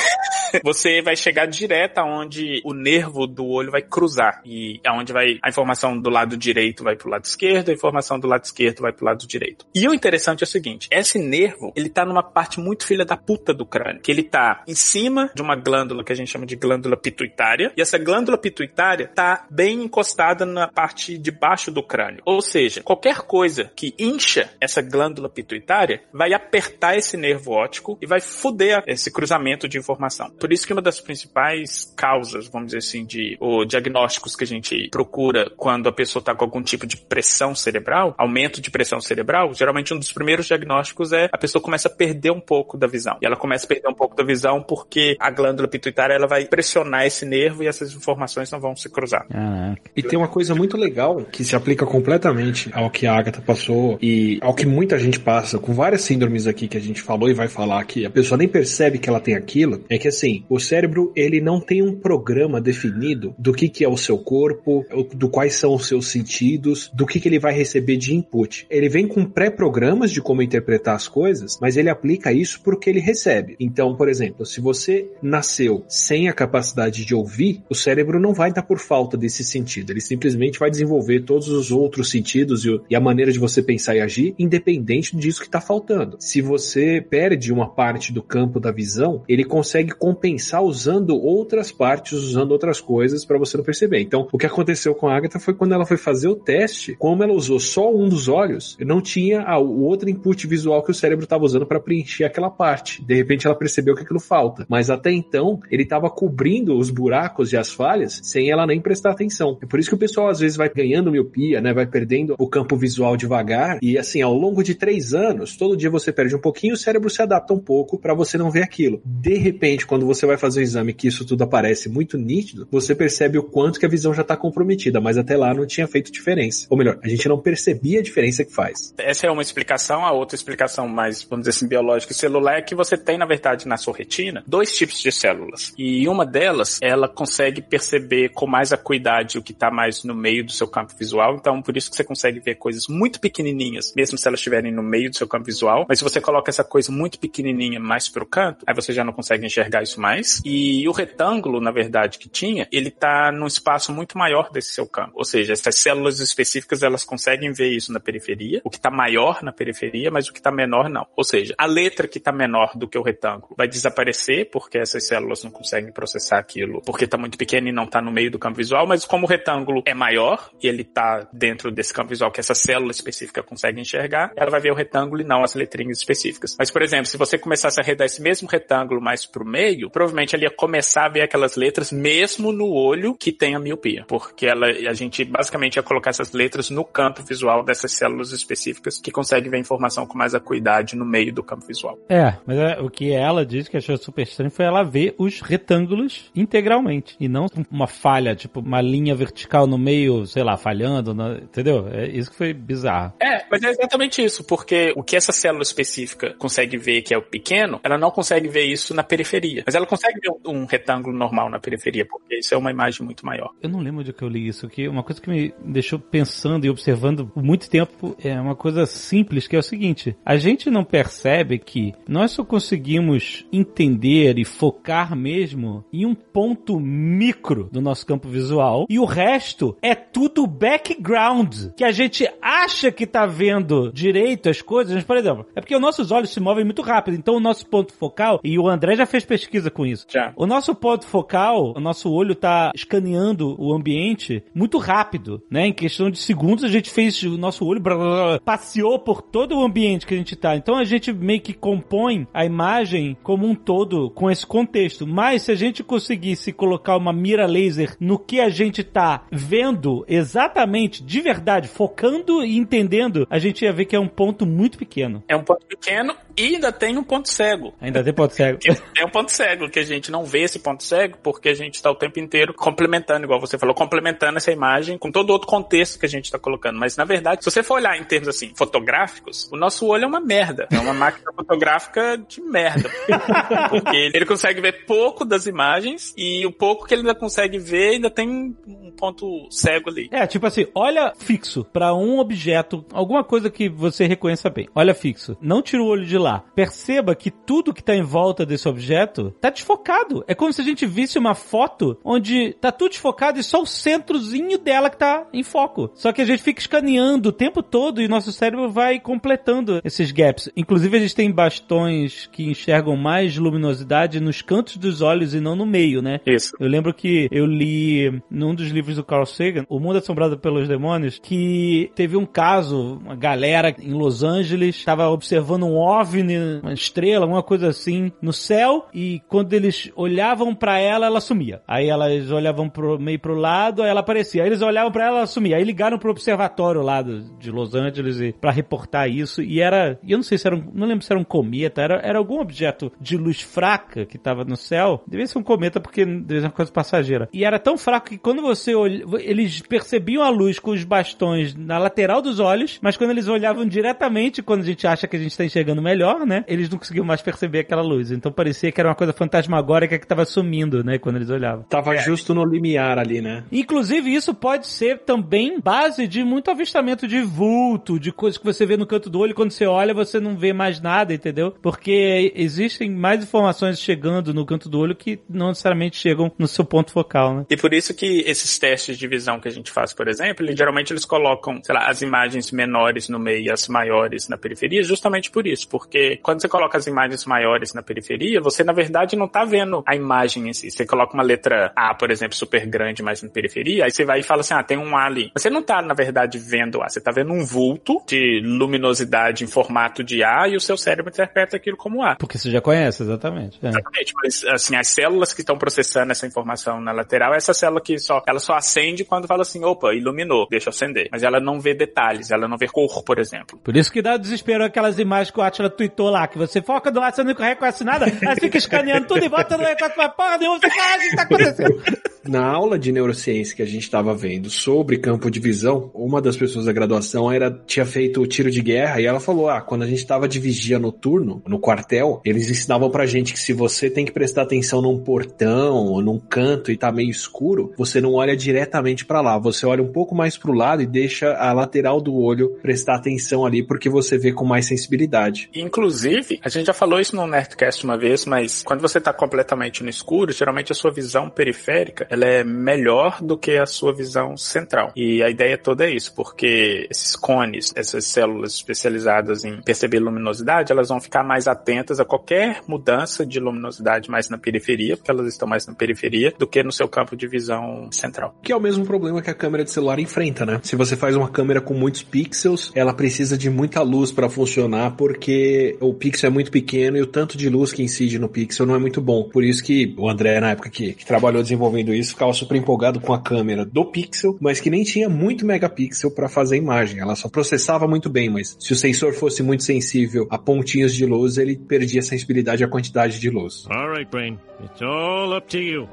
você vai chegar direto aonde o nervo do olho vai cruzar e aonde vai a informação do lado direito vai pro lado esquerdo, a informação do lado esquerdo vai pro lado direito. E o interessante é o seguinte, esse nervo, ele tá numa parte muito filha da puta do crânio, que ele tá em cima de uma glândula que a gente chama de glândula pituitária, e essa glândula pituitária tá bem encostada na parte de baixo do crânio. Ou seja, qualquer coisa que incha essa glândula pituitária vai apertar esse nervo óptico e vai foder esse cruzamento de informação. Por isso que uma das principais causas, vamos dizer assim, de ou diagnósticos que a gente procura quando a pessoa está com algum tipo de pressão cerebral, aumento de pressão cerebral, geralmente um dos primeiros diagnósticos é a pessoa começa a perder um pouco da visão. E ela começa a perder um pouco da visão porque a glândula pituitária ela vai pressionar esse nervo e essas informações não vão se cruzar. Caraca. E tem uma coisa muito legal que se aplica completamente ao que a Agatha passou e ao que muita gente passa com várias síndromes aqui que a gente falou e vai falar aqui. A pessoa nem percebe que ela tem aquilo. É que assim, o cérebro ele não tem um programa definido do que, que é o seu corpo, do quais são os seus sentidos, do que, que ele vai receber de input. Ele vem com pré-programas de como interpretar as coisas, mas ele aplica isso porque ele recebe. Então, por exemplo, se você nasceu sem a capacidade de ouvir, o cérebro não vai dar por falta desse sentido. Ele simplesmente vai desenvolver todos os outros sentidos e a maneira de você pensar e agir, independente disso que está faltando. Se você perde uma parte do campo da visão, ele consegue compensar usando outras partes, usando outras coisas para você não perceber. Então, o que aconteceu com a Agatha foi quando ela foi fazer o teste, como ela usou só um dos olhos, não tinha o outro input visual que o cérebro estava usando para preencher aquela parte. De repente ela percebeu que aquilo falta. Mas até então, ele estava cobrindo os buracos e as falhas sem ela nem prestar atenção. É por isso que o pessoal às vezes vai ganhando miopia, né? Vai perdendo o campo visual devagar. E assim, ao longo de três anos, todo dia você perde um pouquinho, o cérebro se adapta um pouco para você não ver aquilo. De repente, quando você vai fazer o exame que isso tudo aparece muito nítido, você percebe o quanto que a visão já está comprometida, mas até lá não tinha feito diferença. Ou melhor, a gente não percebia a diferença que faz. Essa é uma explicação. A outra explicação mais, vamos dizer assim, biológica e celular é que você tem, na verdade, na sua retina, dois tipos de células. E uma delas, ela consegue perceber com mais acuidade o que está mais no meio do seu campo visual. Então, por isso que você consegue ver coisas muito pequenininhas, mesmo se elas estiverem no meio do seu campo visual. Mas se você coloca essa coisa muito pequenininha mais pro canto, aí você já não consegue enxergar isso mais. E o retângulo, na verdade, que tinha, ele tá num espaço muito maior desse seu campo. Ou seja, essas células específicas, elas conseguem ver isso na periferia. O que tá maior na periferia, mas o que tá menor não. Ou seja, a letra que tá menor do que o retângulo vai desaparecer, porque essas células não conseguem processar aquilo, porque tá muito pequeno e não tá no meio do campo visual, mas como o retângulo é maior e ele tá dentro desse campo visual que essa célula específica consegue enxergar, ela vai ver o retângulo e não as letrinhas específicas. Mas, por exemplo, se você começasse a arredar esse mesmo retângulo mais pro meio, provavelmente ele ia começar a ver aquelas letras mesmo no olho que tem a miopia, porque ela, a gente basicamente ia colocar essas letras no campo visual dessas células específicas que conseguem ver a informação com mais acuidade no meio do campo visual. É, mas é, o que ela disse que achou super foi ela ver os retângulos integralmente. E não uma falha, tipo, uma linha vertical no meio, sei lá, falhando, entendeu? É isso que foi bizarro. É, mas é exatamente isso, porque o que essa célula específica consegue ver, que é o pequeno, ela não consegue ver isso na periferia. Mas ela consegue ver um retângulo normal na periferia, porque isso é uma imagem muito maior. Eu não lembro de que eu li isso, que uma coisa que me deixou pensando e observando por muito tempo é uma coisa simples, que é o seguinte: a gente não percebe que nós só conseguimos entender e focar mesmo em um ponto micro do nosso campo visual e o resto é tudo background, que a gente acha que tá vendo direito as coisas, mas por exemplo, é porque os nossos olhos se movem muito rápido, então o nosso ponto focal, e o André já fez pesquisa com isso. Já. O nosso ponto focal, o nosso olho tá escaneando o ambiente muito rápido, né? Em questão questão de segundos, a gente fez o nosso olho, blá, blá, blá, passeou por todo o ambiente que a gente tá. Então a gente meio que compõe a imagem como um todo com esse contexto. Mas se a gente conseguisse colocar uma mira laser no que a gente tá vendo exatamente, de verdade, focando e entendendo, a gente ia ver que é um ponto muito pequeno. É um ponto pequeno e ainda tem um ponto cego. Ainda tem ponto cego. *laughs* É um ponto cego, que a gente não vê esse ponto cego porque a gente está o tempo inteiro complementando, igual você falou, complementando essa imagem com todo outro contexto que a gente está colocando. Mas na verdade, se você for olhar em termos assim, fotográficos, o nosso olho é uma merda. É uma máquina fotográfica de merda. *laughs* Porque ele consegue ver pouco das imagens e o pouco que ele ainda consegue ver ainda tem um ponto cego ali. É, tipo assim, olha fixo pra um objeto, alguma coisa que você reconheça bem. Olha fixo. Não tira o olho de lá. Perceba que tudo que tá em volta desse objeto tá desfocado. É como se a gente visse uma foto onde tá tudo desfocado e só o centrozinho dela que tá em foco. Só que a gente fica escaneando o tempo todo e nosso cérebro vai completando esses gaps. Inclusive, a gente tem bastões que enxergam mais luminosidade nos cantos dos olhos e não no meio, né? Isso. Eu lembro que eu li num dos livros do Carl Sagan, O Mundo Assombrado pelos Demônios, que teve um caso, uma galera em Los Angeles estava observando um OVNI, uma estrela, alguma coisa assim, no céu, e quando eles olhavam pra ela, ela sumia. Aí elas olhavam pro, meio pro lado, aí ela aparecia. Aí eles olhavam pra ela, ela sumia. Aí ligaram pro observatório lá do- de Los Angeles e, pra reportar isso, e era, eu não sei se era um, não lembro se era um cometa, era, era algum objeto de luz fraca que tava no céu. Devia ser um cometa porque devia ser uma coisa passageira. E era tão fraco que quando você olha, eles percebiam a luz com os bastões na lateral dos olhos, mas quando eles olhavam diretamente, quando a gente acha que a gente tá enxergando melhor, né? Eles não conseguiam mais perceber aquela luz. Então parecia que era uma coisa fantasmagórica que tava sumindo, né? Quando eles olhavam. Tava justo no limiar ali, né? Inclusive, isso pode ser também base de muito avistamento de vulto, de coisas que você vê no canto do olho, e quando você olha, você não vê mais nada, entendeu? Porque existem mais informações chegando no canto do olho que não necessariamente chegam no seu ponto focal, né? E por isso que esses testes de visão que a gente faz, por exemplo, ele- geralmente eles colocam, sei lá, as imagens menores no meio e as maiores na periferia, justamente por isso. Porque quando você coloca as imagens maiores na periferia, você na verdade não tá vendo a imagem em si. Você coloca uma letra A, por exemplo, super grande, mas na periferia, aí você vai e fala assim, ah, tem um A ali. Você não tá, na verdade, vendo o A, você tá vendo um vulto de luminosidade em formato de A e o seu cérebro interpreta aquilo como A. Porque você já conhece, exatamente. É. Exatamente, mas assim, as células que estão processando essa informação na lateral, essa célula que só, ela só acende quando fala assim, opa, iluminou, deixa eu acender. Mas ela não vê detalhes, ela não vê cor, por exemplo. Por isso que dá desespero aquelas imagens que o Atila tweetou lá, que você foca do lado, você não reconhece nada, aí fica escaneando tudo e volta, não reconhece mais porra nenhuma, você fala, ah, o que tá acontecendo? Na aula de neurociência que a gente estava vendo sobre campo de visão, uma das pessoas da graduação era tinha feito o tiro de guerra e ela falou: "Ah, quando a gente estava de vigia noturno no quartel, eles ensinavam pra gente que se você tem que prestar atenção num portão ou num canto e tá meio escuro, você não olha diretamente pra lá, você olha um pouco mais pro lado e deixa a lateral do olho prestar atenção ali porque você vê com mais sensibilidade. Inclusive, a gente já falou isso no Nerdcast uma vez, mas quando você está completamente no escuro, geralmente a sua visão periférica ela é melhor do que a sua visão central. E a ideia toda é isso, porque esses cones, essas células especializadas em perceber luminosidade, elas vão ficar mais atentas a qualquer mudança de luminosidade mais na periferia, porque elas estão mais na periferia, do que no seu campo de visão central. Que é o mesmo problema que a câmera de celular enfrenta, né? Se você faz uma câmera com muitos pixels, ela precisa de muita luz para funcionar, porque o pixel é muito pequeno e o tanto de luz que incide no pixel não é muito bom. Por isso que o André, na época que, que trabalhou desenvolvendo isso, ficava super empolgado com a câmera do pixel, mas que nem tinha muito megapixel para fazer imagem. Ela só processava muito bem, mas se o sensor fosse muito sensível a pontinhos de luz, ele perdia a sensibilidade à quantidade de luz. All right, Brain. It's all up to you.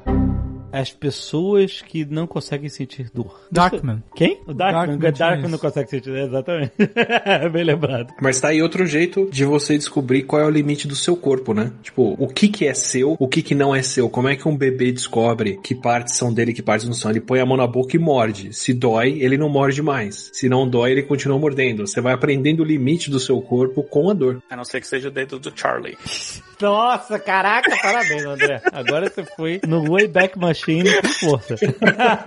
As pessoas que não conseguem sentir dor. Darkman. Quem? O Darkman. Darkman O Darkman, não consegue sentir, né? exatamente. *laughs* Bem lembrado. Mas tá aí outro jeito de você descobrir qual é o limite do seu corpo, né? Tipo, o que que é seu, o que que não é seu. Como é que um bebê descobre que partes são dele e que partes não são? Ele põe a mão na boca e morde. Se dói, ele não morde mais. Se não dói, ele continua mordendo. Você vai aprendendo o limite do seu corpo com a dor. A não ser que seja o dedo do Charlie. *laughs* Nossa, caraca, parabéns, André. Agora você foi no Wayback Machine com força.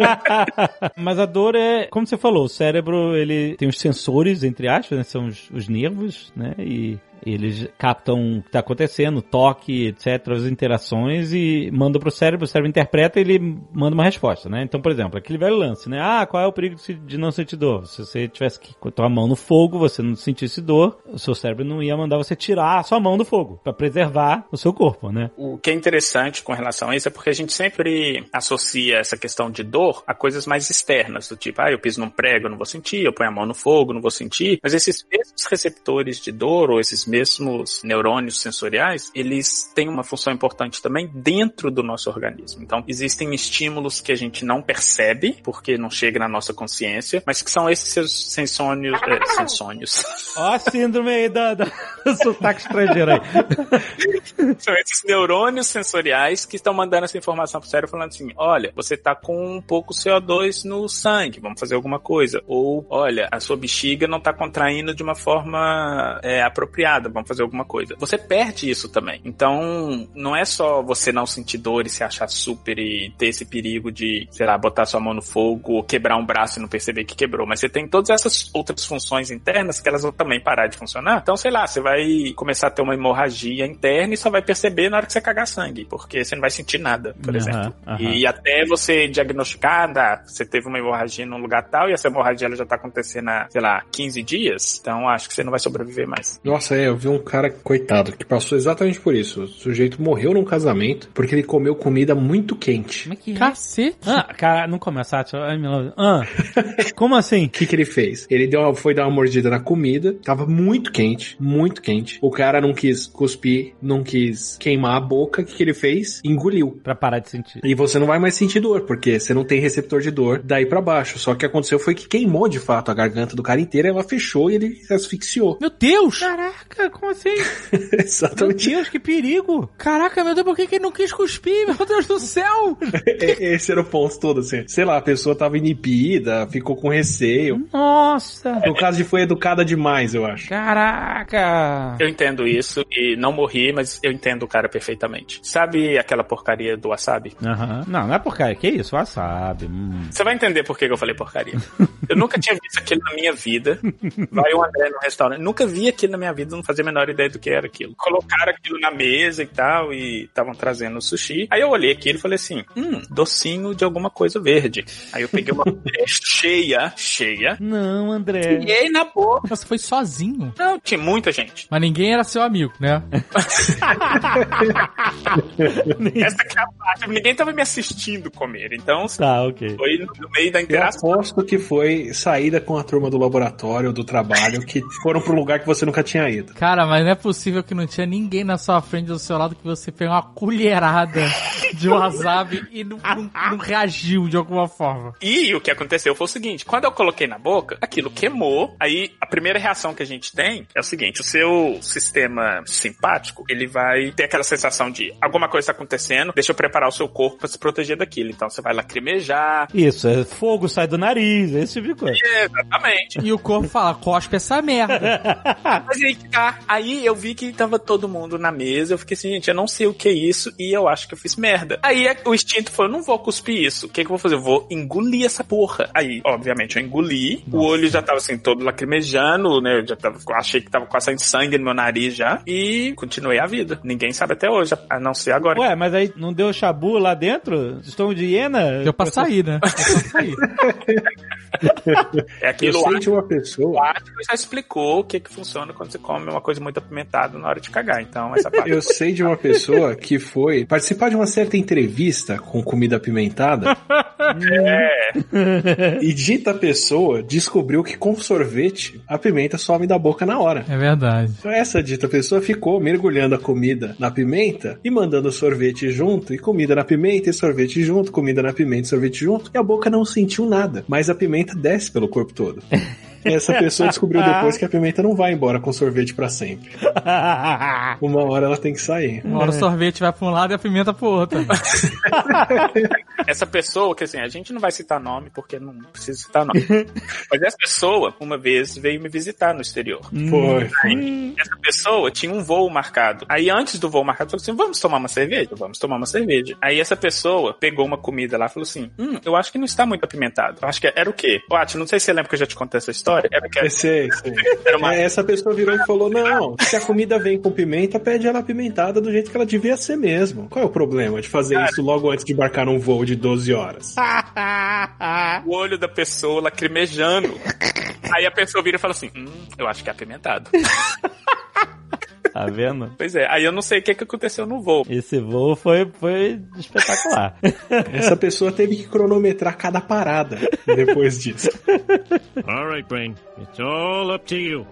*laughs* Mas a dor é, como você falou, o cérebro, ele tem os sensores, entre aspas, né? São os, os nervos, né? E Eles captam o que tá acontecendo, toque, etc, as interações e mandam pro cérebro, o cérebro interpreta e ele manda uma resposta, né? Então, por exemplo, aquele velho lance, né? Ah, qual é o perigo de não sentir dor? Se você tivesse que com a mão no fogo, você não sentisse dor, o seu cérebro não ia mandar você tirar a sua mão do fogo, pra preservar o seu corpo, né? O que é interessante com relação a isso é porque a gente sempre associa essa questão de dor a coisas mais externas, do tipo, ah, eu piso num prego, eu não vou sentir, eu ponho a mão no fogo, não vou sentir. Mas esses mesmos receptores de dor, ou esses mesmos neurônios sensoriais, eles têm uma função importante também dentro do nosso organismo. Então, existem estímulos que a gente não percebe, porque não chega na nossa consciência, mas que são esses seus sensônios, é, sensônios. *laughs* Ó a síndrome aí da, da, do sotaque estrangeiro aí. *laughs* São esses neurônios sensoriais que estão mandando essa informação pro cérebro falando assim, olha, você tá com um pouco CO2 no sangue, vamos fazer alguma coisa. Ou, olha, a sua bexiga não tá contraindo de uma forma é, apropriada, vamos fazer alguma coisa. Você perde isso também. Então, não é só você não sentir dor e se achar super e ter esse perigo de, sei lá, botar sua mão no fogo ou quebrar um braço e não perceber que quebrou, mas você tem todas essas outras funções internas que elas vão também parar de funcionar. Então, sei lá, você vai começar a ter uma hemorragia interna e só vai perceber na hora que você cagar sangue, porque você não vai sentir nada, por Aham, exemplo. aham. E até você diagnosticar, ah, você teve uma hemorragia num lugar tal e essa hemorragia ela já tá acontecendo há, sei lá, 15 dias, então acho que você não vai sobreviver mais. Nossa, é, eu vi um cara, coitado, que passou exatamente por isso. O sujeito morreu num casamento porque ele comeu comida muito quente. Como é que é? Cacete. Ah, cara, não começa a Ai, meu Deus. Ah, *laughs* como assim? O que, que ele fez? Ele deu uma- foi dar uma mordida na comida, tava muito quente, muito quente. O cara não quis cuspir, não quis queimar a boca. O que, que ele fez? Engoliu. Pra parar de sentir. E você não vai mais sentir dor, porque você não tem receptor de dor daí pra baixo. Só que o que aconteceu foi que queimou de fato a garganta do cara inteira, ela fechou e ele se asfixiou. Meu Deus! Caraca, como assim? *laughs* Meu Exatamente. Deus, que perigo! Caraca, meu Deus, por que, que ele não quis cuspir? Meu Deus do céu! *laughs* Esse era o ponto todo, assim. Sei lá, a pessoa tava inibida, ficou com receio. Nossa! No caso de foi educada demais, eu acho. Caraca! Eu entendo isso e não morri, mas eu entendo o cara perfeitamente. Sabe aquela porcaria do wasabi? Aham. Não, não é porcaria. Que isso? Wasabi. Hum. Você vai entender por que que eu falei porcaria. Eu nunca tinha visto aquilo na minha vida. Vai o André no restaurante. Nunca vi aquilo na minha vida, não fazia a menor ideia do que era aquilo. Colocaram aquilo na mesa e tal, e estavam trazendo sushi. Aí eu olhei aquilo e falei assim: hum, docinho de alguma coisa verde. Aí eu peguei uma *laughs* cheia, cheia. Não, André. E aí na boca. Você foi sozinho. Não, tinha muita gente. Mas ninguém era seu amigo, né? *laughs* Essa que é a parte. Ninguém tava me assistindo comer. Então *laughs* Tá, ok. foi no no meio da Eu interação. aposto que foi saída com a turma do laboratório, do trabalho, que foram pro lugar que você nunca tinha ido. *laughs* Cara, mas não é possível que não tinha ninguém na sua frente do seu lado que você pegou uma colherada *laughs* de wasabi e não, não- não reagiu de alguma forma. E o que aconteceu foi o seguinte: quando eu coloquei na boca, aquilo queimou. Aí a primeira reação que a gente tem é o seguinte: o seu sistema simpático ele vai ter aquela sensação de alguma coisa está acontecendo, deixa eu preparar o seu corpo para se proteger daquilo. Então você vai lacrimejar. Isso, é fogo sai do nariz, esse tipo de coisa. Exatamente. E o corpo fala, cospe essa merda. *laughs* Mas aí Aí eu vi que tava todo mundo na mesa. Eu fiquei assim, gente, eu não sei o que é isso e eu acho que eu fiz merda. Aí é- o instinto foi, eu não vou cuspir isso. O que, que eu vou fazer? Eu vou engolir essa porra. Aí, obviamente, eu engoli. O olho já tava assim, todo lacrimejando, né? Eu já tava, achei que tava quase saindo sangue no meu nariz já. E continuei a vida. Ninguém sabe até hoje, a não ser agora. Ué, mas aí não deu chabu lá dentro? Estômago de hiena? Deu pra sair, né? *laughs* Deu pra sair. *laughs* é Eu aquilo sei lá. de uma O pessoa. Atlas já explicou o que que funciona quando você come uma coisa muito apimentada na hora de cagar. Então, essa parte. Eu sei de uma pessoa que foi participar de uma certa entrevista com comida apimentada e dita pessoa descobriu que com sorvete a pimenta some da boca na hora. É verdade. Então essa dita pessoa ficou mergulhando a comida na pimenta e mandando sorvete junto, e comida na pimenta e sorvete junto, comida na pimenta e sorvete junto, e a boca não sentiu nada, mas a pimenta desce pelo corpo todo. *laughs* E essa pessoa descobriu *laughs* depois que a pimenta não vai embora com sorvete pra sempre. *laughs* Uma hora ela tem que sair. Uma hora o sorvete vai pra um lado e a pimenta pro outro. *laughs* essa pessoa, que assim, a gente não vai citar nome porque não precisa citar nome. Mas essa pessoa, uma vez, veio me visitar no exterior. Foi. Aí, essa pessoa tinha um voo marcado. Aí antes do voo marcado, falou assim: vamos tomar uma cerveja? Vamos tomar uma cerveja. Aí essa pessoa pegou uma comida lá e falou assim: hum, eu acho que não está muito apimentado. Eu acho que era o quê? Ó, não sei se você lembra que eu já te contei essa história. História? Era que Eu sei, sei. uma... É, essa pessoa virou e falou: Não, se a comida vem com pimenta, pede ela apimentada do jeito que ela devia ser mesmo. Qual é o problema de fazer isso logo antes de embarcar num voo de 12 horas? *laughs* o olho da pessoa lacrimejando. Aí a pessoa vira e fala assim: Hum, eu acho que é apimentado. *laughs* *laughs* Tá vendo? pois é, aí eu não sei o que, que aconteceu no voo. Esse voo foi, foi espetacular. *laughs* Essa pessoa teve que cronometrar cada parada depois disso. All right, Brain. It's all up to you.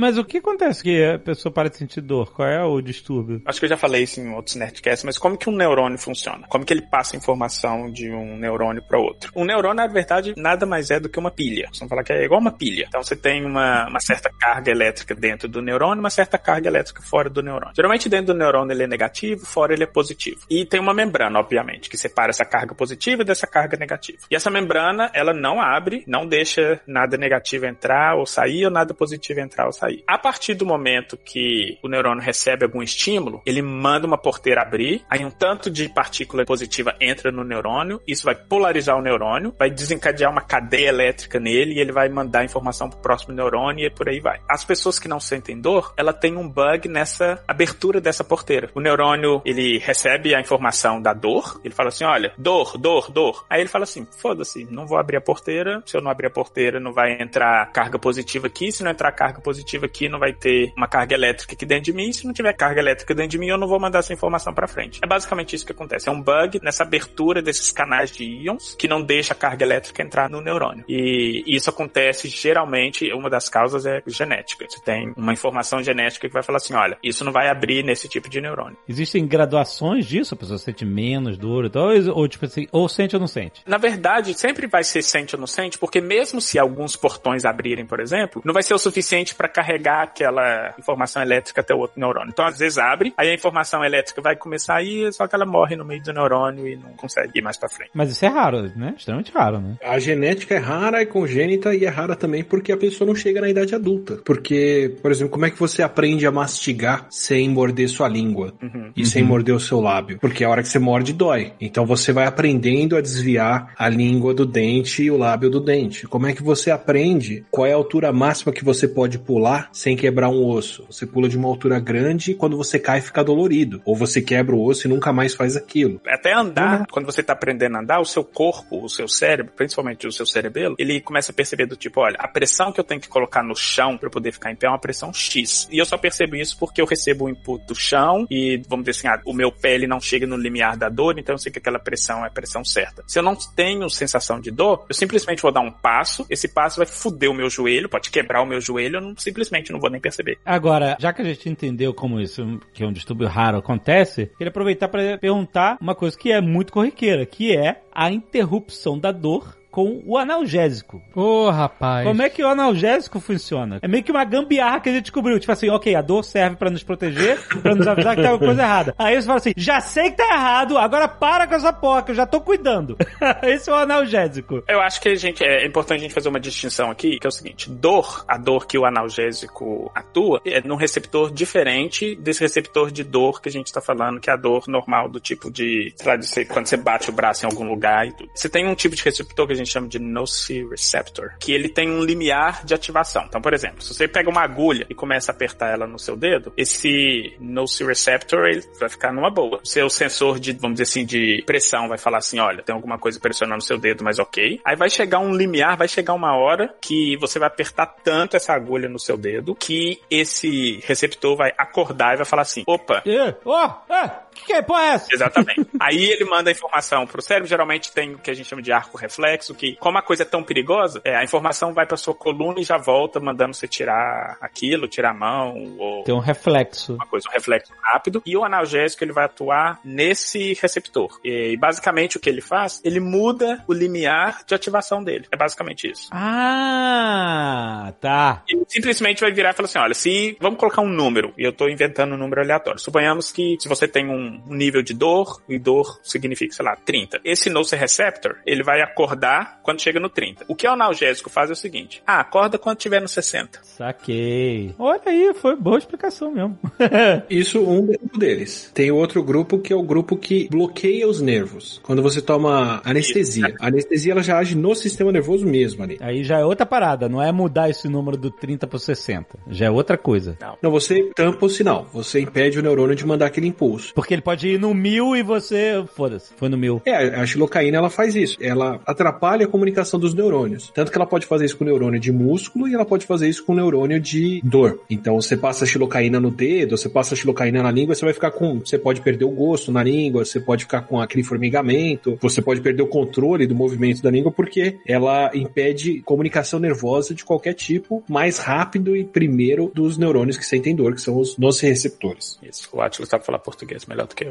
Mas o que acontece que a pessoa para de sentir dor? Qual é o distúrbio? Acho que eu já falei isso em outros Nerdcasts, mas como que um neurônio funciona? Como que ele passa informação de um neurônio para outro? Um neurônio, na verdade, nada mais é do que uma pilha. Vamos falar que é igual uma pilha. Então você tem uma, uma certa carga elétrica dentro do neurônio, uma certa carga elétrica fora do neurônio. Geralmente dentro do neurônio ele é negativo, fora ele é positivo. E tem uma membrana, obviamente, que separa essa carga positiva dessa carga negativa. E essa membrana, ela não abre, não deixa nada negativo entrar ou sair, ou nada positivo entrar ou sair. A partir do momento que o neurônio recebe algum estímulo, ele manda uma porteira abrir, aí um tanto de partícula positiva entra no neurônio, isso vai polarizar o neurônio, vai desencadear uma cadeia elétrica nele e ele vai mandar informação pro próximo neurônio e por aí vai. As pessoas que não sentem dor, ela tem um bug nessa abertura dessa porteira. O neurônio, ele recebe a informação da dor, ele fala assim, olha, dor, dor, dor. Aí ele fala assim, foda-se, não vou abrir a porteira, se eu não abrir a porteira não vai entrar carga positiva aqui, se não entrar carga positiva aqui não vai ter uma carga elétrica aqui dentro de mim, se não tiver carga elétrica dentro de mim eu não vou mandar essa informação para frente. É basicamente isso que acontece, é um bug nessa abertura desses canais de íons que não deixa a carga elétrica entrar no neurônio. E isso acontece geralmente, uma das causas é genética. Você tem uma informação genética que vai falar assim, olha, isso não vai abrir nesse tipo de neurônio. Existem graduações disso? A pessoa sente menos dor e tal? Ou, ou, tipo assim, ou sente ou não sente? Na verdade, sempre vai ser sente ou não sente, porque mesmo se alguns portões abrirem, por exemplo, não vai ser o suficiente para carregar aquela informação elétrica até o outro neurônio. Então, às vezes abre, aí a informação elétrica vai começar a ir, só que ela morre no meio do neurônio e não consegue ir mais para frente. Mas isso é raro, né? Extremamente raro, né? A genética é rara, é congênita e é rara também porque a pessoa não chega na idade adulta. Porque, por exemplo, como é que você aprende a mastigar sem morder sua língua Uhum. e sem morder o seu lábio? Porque a hora que você morde dói. Então você vai aprendendo a desviar a língua do dente e o lábio do dente. Como é que você aprende qual é a altura máxima que você pode pular sem quebrar um osso? Você pula de uma altura grande e quando você cai fica dolorido. Ou você quebra o osso e nunca mais faz aquilo. Até andar, quando você tá aprendendo a andar, o seu corpo, o seu cérebro, principalmente o seu cerebelo, ele começa a perceber do tipo, olha, a pressão que eu tenho que colocar no chão para poder ficar em pé é uma pressão X. E eu só percebo isso porque eu recebo o input do chão e, vamos dizer assim, ah, o meu pé ele não chega no limiar da dor, então eu sei que aquela pressão é a pressão certa. Se eu não tenho sensação de dor, eu simplesmente vou dar um passo, esse passo vai foder o meu joelho, pode quebrar o meu joelho, eu não, simplesmente não vou nem perceber. Agora, já que a gente entendeu como isso, que é um distúrbio raro, acontece, queria aproveitar para perguntar uma coisa que é muito corriqueira, que é a interrupção da dor com o analgésico. Ô, rapaz. Como é que o analgésico funciona? É meio que uma gambiarra que a gente descobriu. Tipo assim, ok, a dor serve pra nos proteger, pra nos avisar que tá alguma coisa errada. Aí você fala assim, já sei que tá errado, agora para com essa porra, que eu já tô cuidando. *laughs* Esse é o analgésico. Eu acho que a gente, é importante a gente fazer uma distinção aqui, que é o seguinte, dor, a dor que o analgésico atua, é num receptor diferente desse receptor de dor que a gente tá falando, que é a dor normal do tipo de, sei lá, de você, quando você bate o braço em algum lugar e tudo. Você tem um tipo de receptor que a gente chama de nociceptor, que ele tem um limiar de ativação. Então, por exemplo, se você pega uma agulha e começa a apertar ela no seu dedo, esse nociceptor ele vai ficar numa boa. Seu sensor de, vamos dizer assim, de pressão vai falar assim, olha, tem alguma coisa pressionando seu dedo, mas ok. Aí vai chegar um limiar, vai chegar uma hora que você vai apertar tanto essa agulha no seu dedo que esse receptor vai acordar e vai falar assim, opa, Ó, é, que que é porra é essa? Exatamente. *laughs* Aí ele manda a informação pro cérebro, geralmente tem o que a gente chama de arco reflexo, que como a coisa é tão perigosa, é, a informação vai pra sua coluna e já volta mandando você tirar aquilo, tirar a mão, ou Tem um reflexo. uma coisa, um reflexo rápido. E o analgésico ele vai atuar nesse receptor. E basicamente o que ele faz, ele muda o limiar de ativação dele. É basicamente isso. Ah, tá. Ele simplesmente vai virar e falar assim: olha, se vamos colocar um número, e eu tô inventando um número aleatório. Suponhamos que se você tem um, um nível de dor, e dor significa, sei lá, 30. Esse nociceptor, ele vai acordar quando chega no 30. O que o analgésico faz é o seguinte: ah, acorda quando tiver no 60. Saquei. Olha aí, foi boa explicação mesmo. *laughs* Isso um grupo deles. Tem outro grupo que é o grupo que bloqueia os nervos. Quando você toma anestesia. A anestesia ela já age no sistema nervoso mesmo ali. aí já é outra parada, não é mudar esse número do 30 pro 60. Já é outra coisa. Não, você tampa o sinal. Você impede o neurônio de mandar aquele impulso. Porque ele pode ir no mil e você. Foda-se, foi no mil. É, a xilocaína ela faz isso. Ela atrapalha a comunicação dos neurônios. Tanto que ela pode fazer isso com neurônio de músculo e ela pode fazer isso com neurônio de dor. Então você passa a xilocaína no dedo, você passa a xilocaína na língua, você vai ficar com. Você pode perder o gosto na língua, você pode ficar com aquele formigamento, você pode perder o controle do movimento da língua porque ela impede comunicação nervosa de qualquer tipo mais rápido e primeiro dos neurônios que sentem dor, que são os nociceptores. Isso, o Atlas sabe falar português melhor do que eu.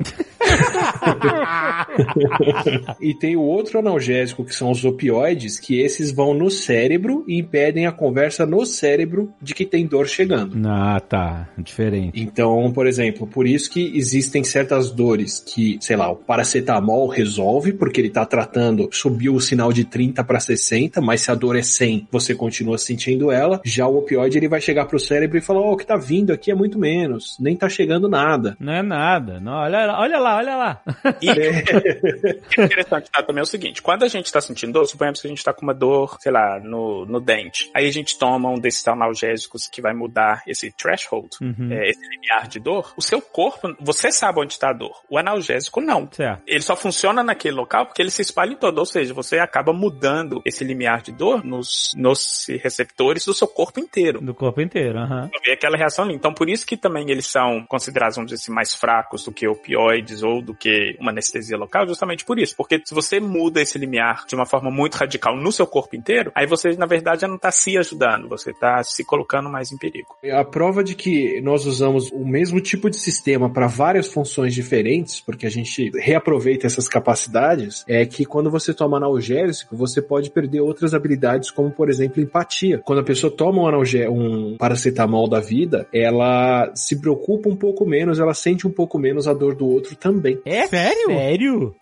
E tem o outro analgésico, que são os opioides, que esses vão no cérebro e impedem a conversa no cérebro de que tem dor chegando. Ah, tá. Diferente. Então, por exemplo, por isso que existem certas dores que, sei lá, o paracetamol resolve, porque ele tá tratando, subiu o sinal de 30 para 60, mas se a dor é 100, você continua sentindo ela. Já o opioide, ele vai chegar pro cérebro e falar, ó, o que tá vindo aqui é muito menos, nem tá chegando nada. Não é nada. Não, olha, olha lá, olha lá. E *laughs* o que é interessante tá, também é o seguinte: quando a gente tá sentindo dor, suponhamos que a gente tá com uma dor, sei lá, no, no dente. Aí a gente toma um desses analgésicos que vai mudar esse threshold, Uhum. é, esse limiar de dor. O seu corpo, você sabe onde tá a dor. O analgésico não. Certo. Ele só funciona naquele local porque ele se espalha em todo, ou seja, você acaba mudando esse limiar de dor nos, nos receptores do seu corpo inteiro. Do corpo inteiro, aham. Ver aquela reação ali. Então, por isso que também eles são considerados, vamos dizer assim, mais fracos do que opioides ou do que uma anestesia local, justamente por isso. Porque se você muda esse limiar de uma forma muito radical no seu corpo inteiro, aí você, na verdade, já não tá se ajudando, você tá se colocando mais em perigo. A prova de que nós usamos o mesmo tipo de sistema para várias funções diferentes, porque a gente reaproveita essas capacidades, é que quando você toma analgésico, você pode perder outras habilidades, como por exemplo empatia. Quando a pessoa toma um, um paracetamol da vida, ela se preocupa um pouco menos, ela sente um pouco menos a dor do outro também. É Sério? Sério?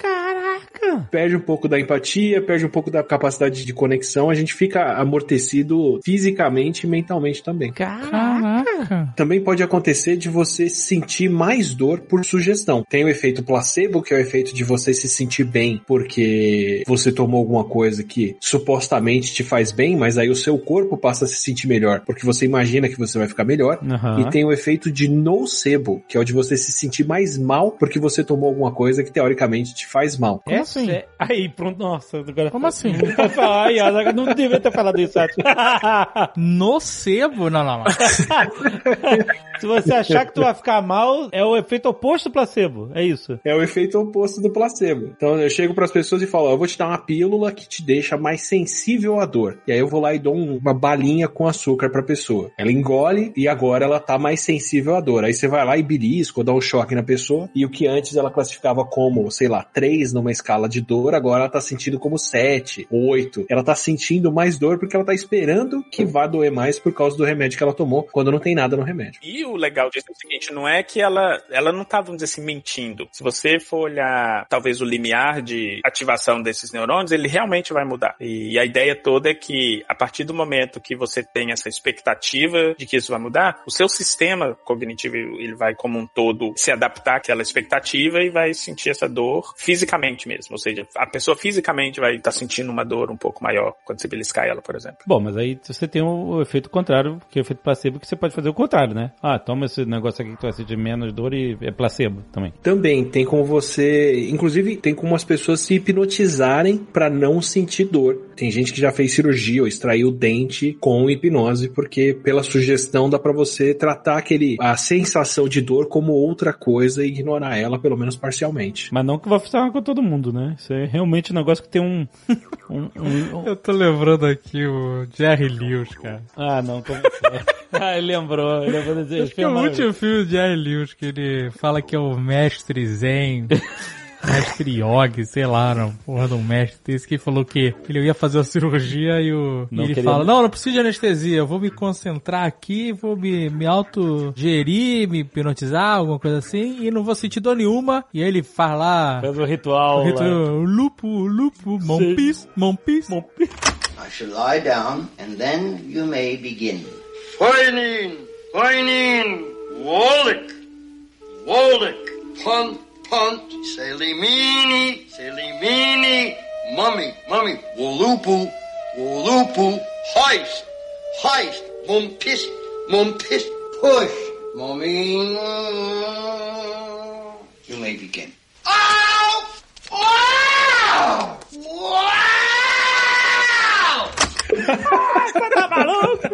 Caraca! Perde um pouco da empatia, perde um pouco da capacidade de conexão, a gente fica amortecido fisicamente e mentalmente também. Caraca. Também pode acontecer de você sentir mais dor por sugestão. Tem o efeito placebo, que é o efeito de você se sentir bem porque você tomou alguma coisa que supostamente te faz bem, mas aí o seu corpo passa a se sentir melhor porque você imagina que você vai ficar melhor. Aham. E tem o efeito de nocebo, que é o de você se sentir mais mal porque você tomou alguma coisa que teoricamente te faz mal. Como assim? sé- Aí, pronto, nossa. Agora... Como assim? Ai, eu não devia ter falado isso antes. *laughs* *laughs* Nocebo? Não, não, não. Se você achar que tu vai ficar mal, é o efeito oposto do placebo. É isso. É o efeito oposto do placebo. Então eu chego pras pessoas e falo, ó, eu vou te dar uma pílula que te deixa mais sensível à dor. E aí eu vou lá e dou um- uma balinha com açúcar pra pessoa. Ela engole e agora ela tá mais sensível à dor. Aí você vai lá e belisca ou dá um choque na pessoa. E o que antes ela classificava como, sei lá, 3 numa escala de dor, agora ela tá sentindo como 7, 8. Ela tá sentindo mais dor porque ela tá esperando que vá doer mais por causa do remédio que ela tomou, quando não tem nada no remédio. E o legal disso é o seguinte, não é que ela, ela não tá, vamos dizer assim, mentindo. Se você for olhar, talvez, o limiar de ativação desses neurônios, ele realmente vai mudar. E a ideia toda é que, a partir do momento que você tem essa expectativa de que isso vai mudar, o seu sistema cognitivo, ele vai, como um todo, se adaptar àquela expectativa e vai sentir essa dor fisicamente mesmo. Ou seja, a pessoa fisicamente vai estar sentindo uma dor um pouco maior quando você beliscar ela, por exemplo. Bom, mas aí você tem o, efeito contrário, que é o efeito placebo, que você pode fazer o contrário, né? Ah, toma esse negócio aqui que tu vai sentir menos dor e é placebo também. Também tem como você, inclusive tem como as pessoas se hipnotizarem pra não sentir dor. Tem gente que já fez cirurgia ou extraiu o dente com hipnose, porque pela sugestão dá pra você tratar aquele a sensação de dor como outra coisa e ignorar ela pelo menos parcialmente. Mas não que vai funcionar com todo mundo, né? Isso é realmente um negócio que tem um. um- um- um- Eu tô lembrando aqui o Jerry Lewis, cara. Ah, não, como? *laughs* Ah, ele lembrou, ele lembrou desse Acho que é o último filme do Jerry Lewis que ele fala que é o mestre zen Mestre Yogi, sei lá, não, porra um mestre desse que falou que ele ia fazer a cirurgia e, o, Não e ele queria- fala, não, não preciso de anestesia, eu vou me concentrar aqui, vou me, me autogerir, me hipnotizar, alguma coisa assim, e não vou sentir dor nenhuma. E aí ele faz lá, Faz o ritual. o ritual, lupo, lupo, mompis, mompis. I shall lie down, and then you may begin. Wolick, punt, punt, Selimini, Selimini, mummy, mummy, Wolupu, Wolupu, heist, heist, mumpis, mumpis, Push, mommy. You may begin. Ow! Wow! Wow! Tá maluco?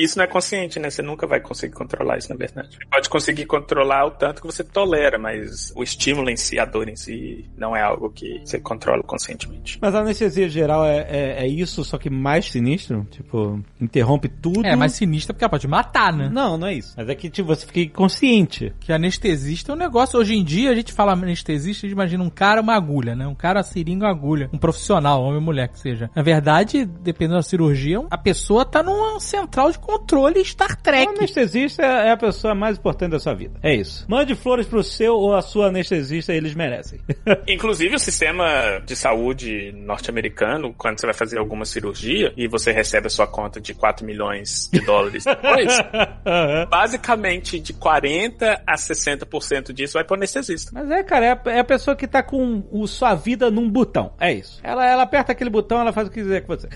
Isso não é consciente, né? Você nunca vai conseguir controlar isso, na verdade. Você pode conseguir controlar o tanto que você tolera, mas o estímulo em si, a dor em si, não é algo que você controla conscientemente. Mas a anestesia geral é, é, é isso, só que mais sinistro? Tipo, interrompe tudo. É, mais sinistra porque ela pode matar, né? Não, não é isso. Mas é que tipo, você fica inconsciente. Que anestesista é um negócio. Hoje em dia a gente fala anestesista, a gente imagina um cara, uma agulha, né? Um cara seringa, uma agulha. Um profissional, homem ou mulher que seja. Na verdade, dependendo da cirurgia, a pessoa tá numa central de controle Star O Trek. anestesista é a pessoa mais importante da sua vida. É isso. Mande flores pro seu ou a sua anestesista, eles merecem. *laughs* Inclusive, o sistema de saúde norte-americano, quando você vai fazer alguma cirurgia e você recebe a sua conta de 4 milhões de dólares depois, *laughs* basicamente de 40 a 60% disso vai pro anestesista. Mas é, cara, é a, é a pessoa que tá com o, sua vida num botão. É isso. Ela, ela aperta aquele botão, ela faz o que quiser com você.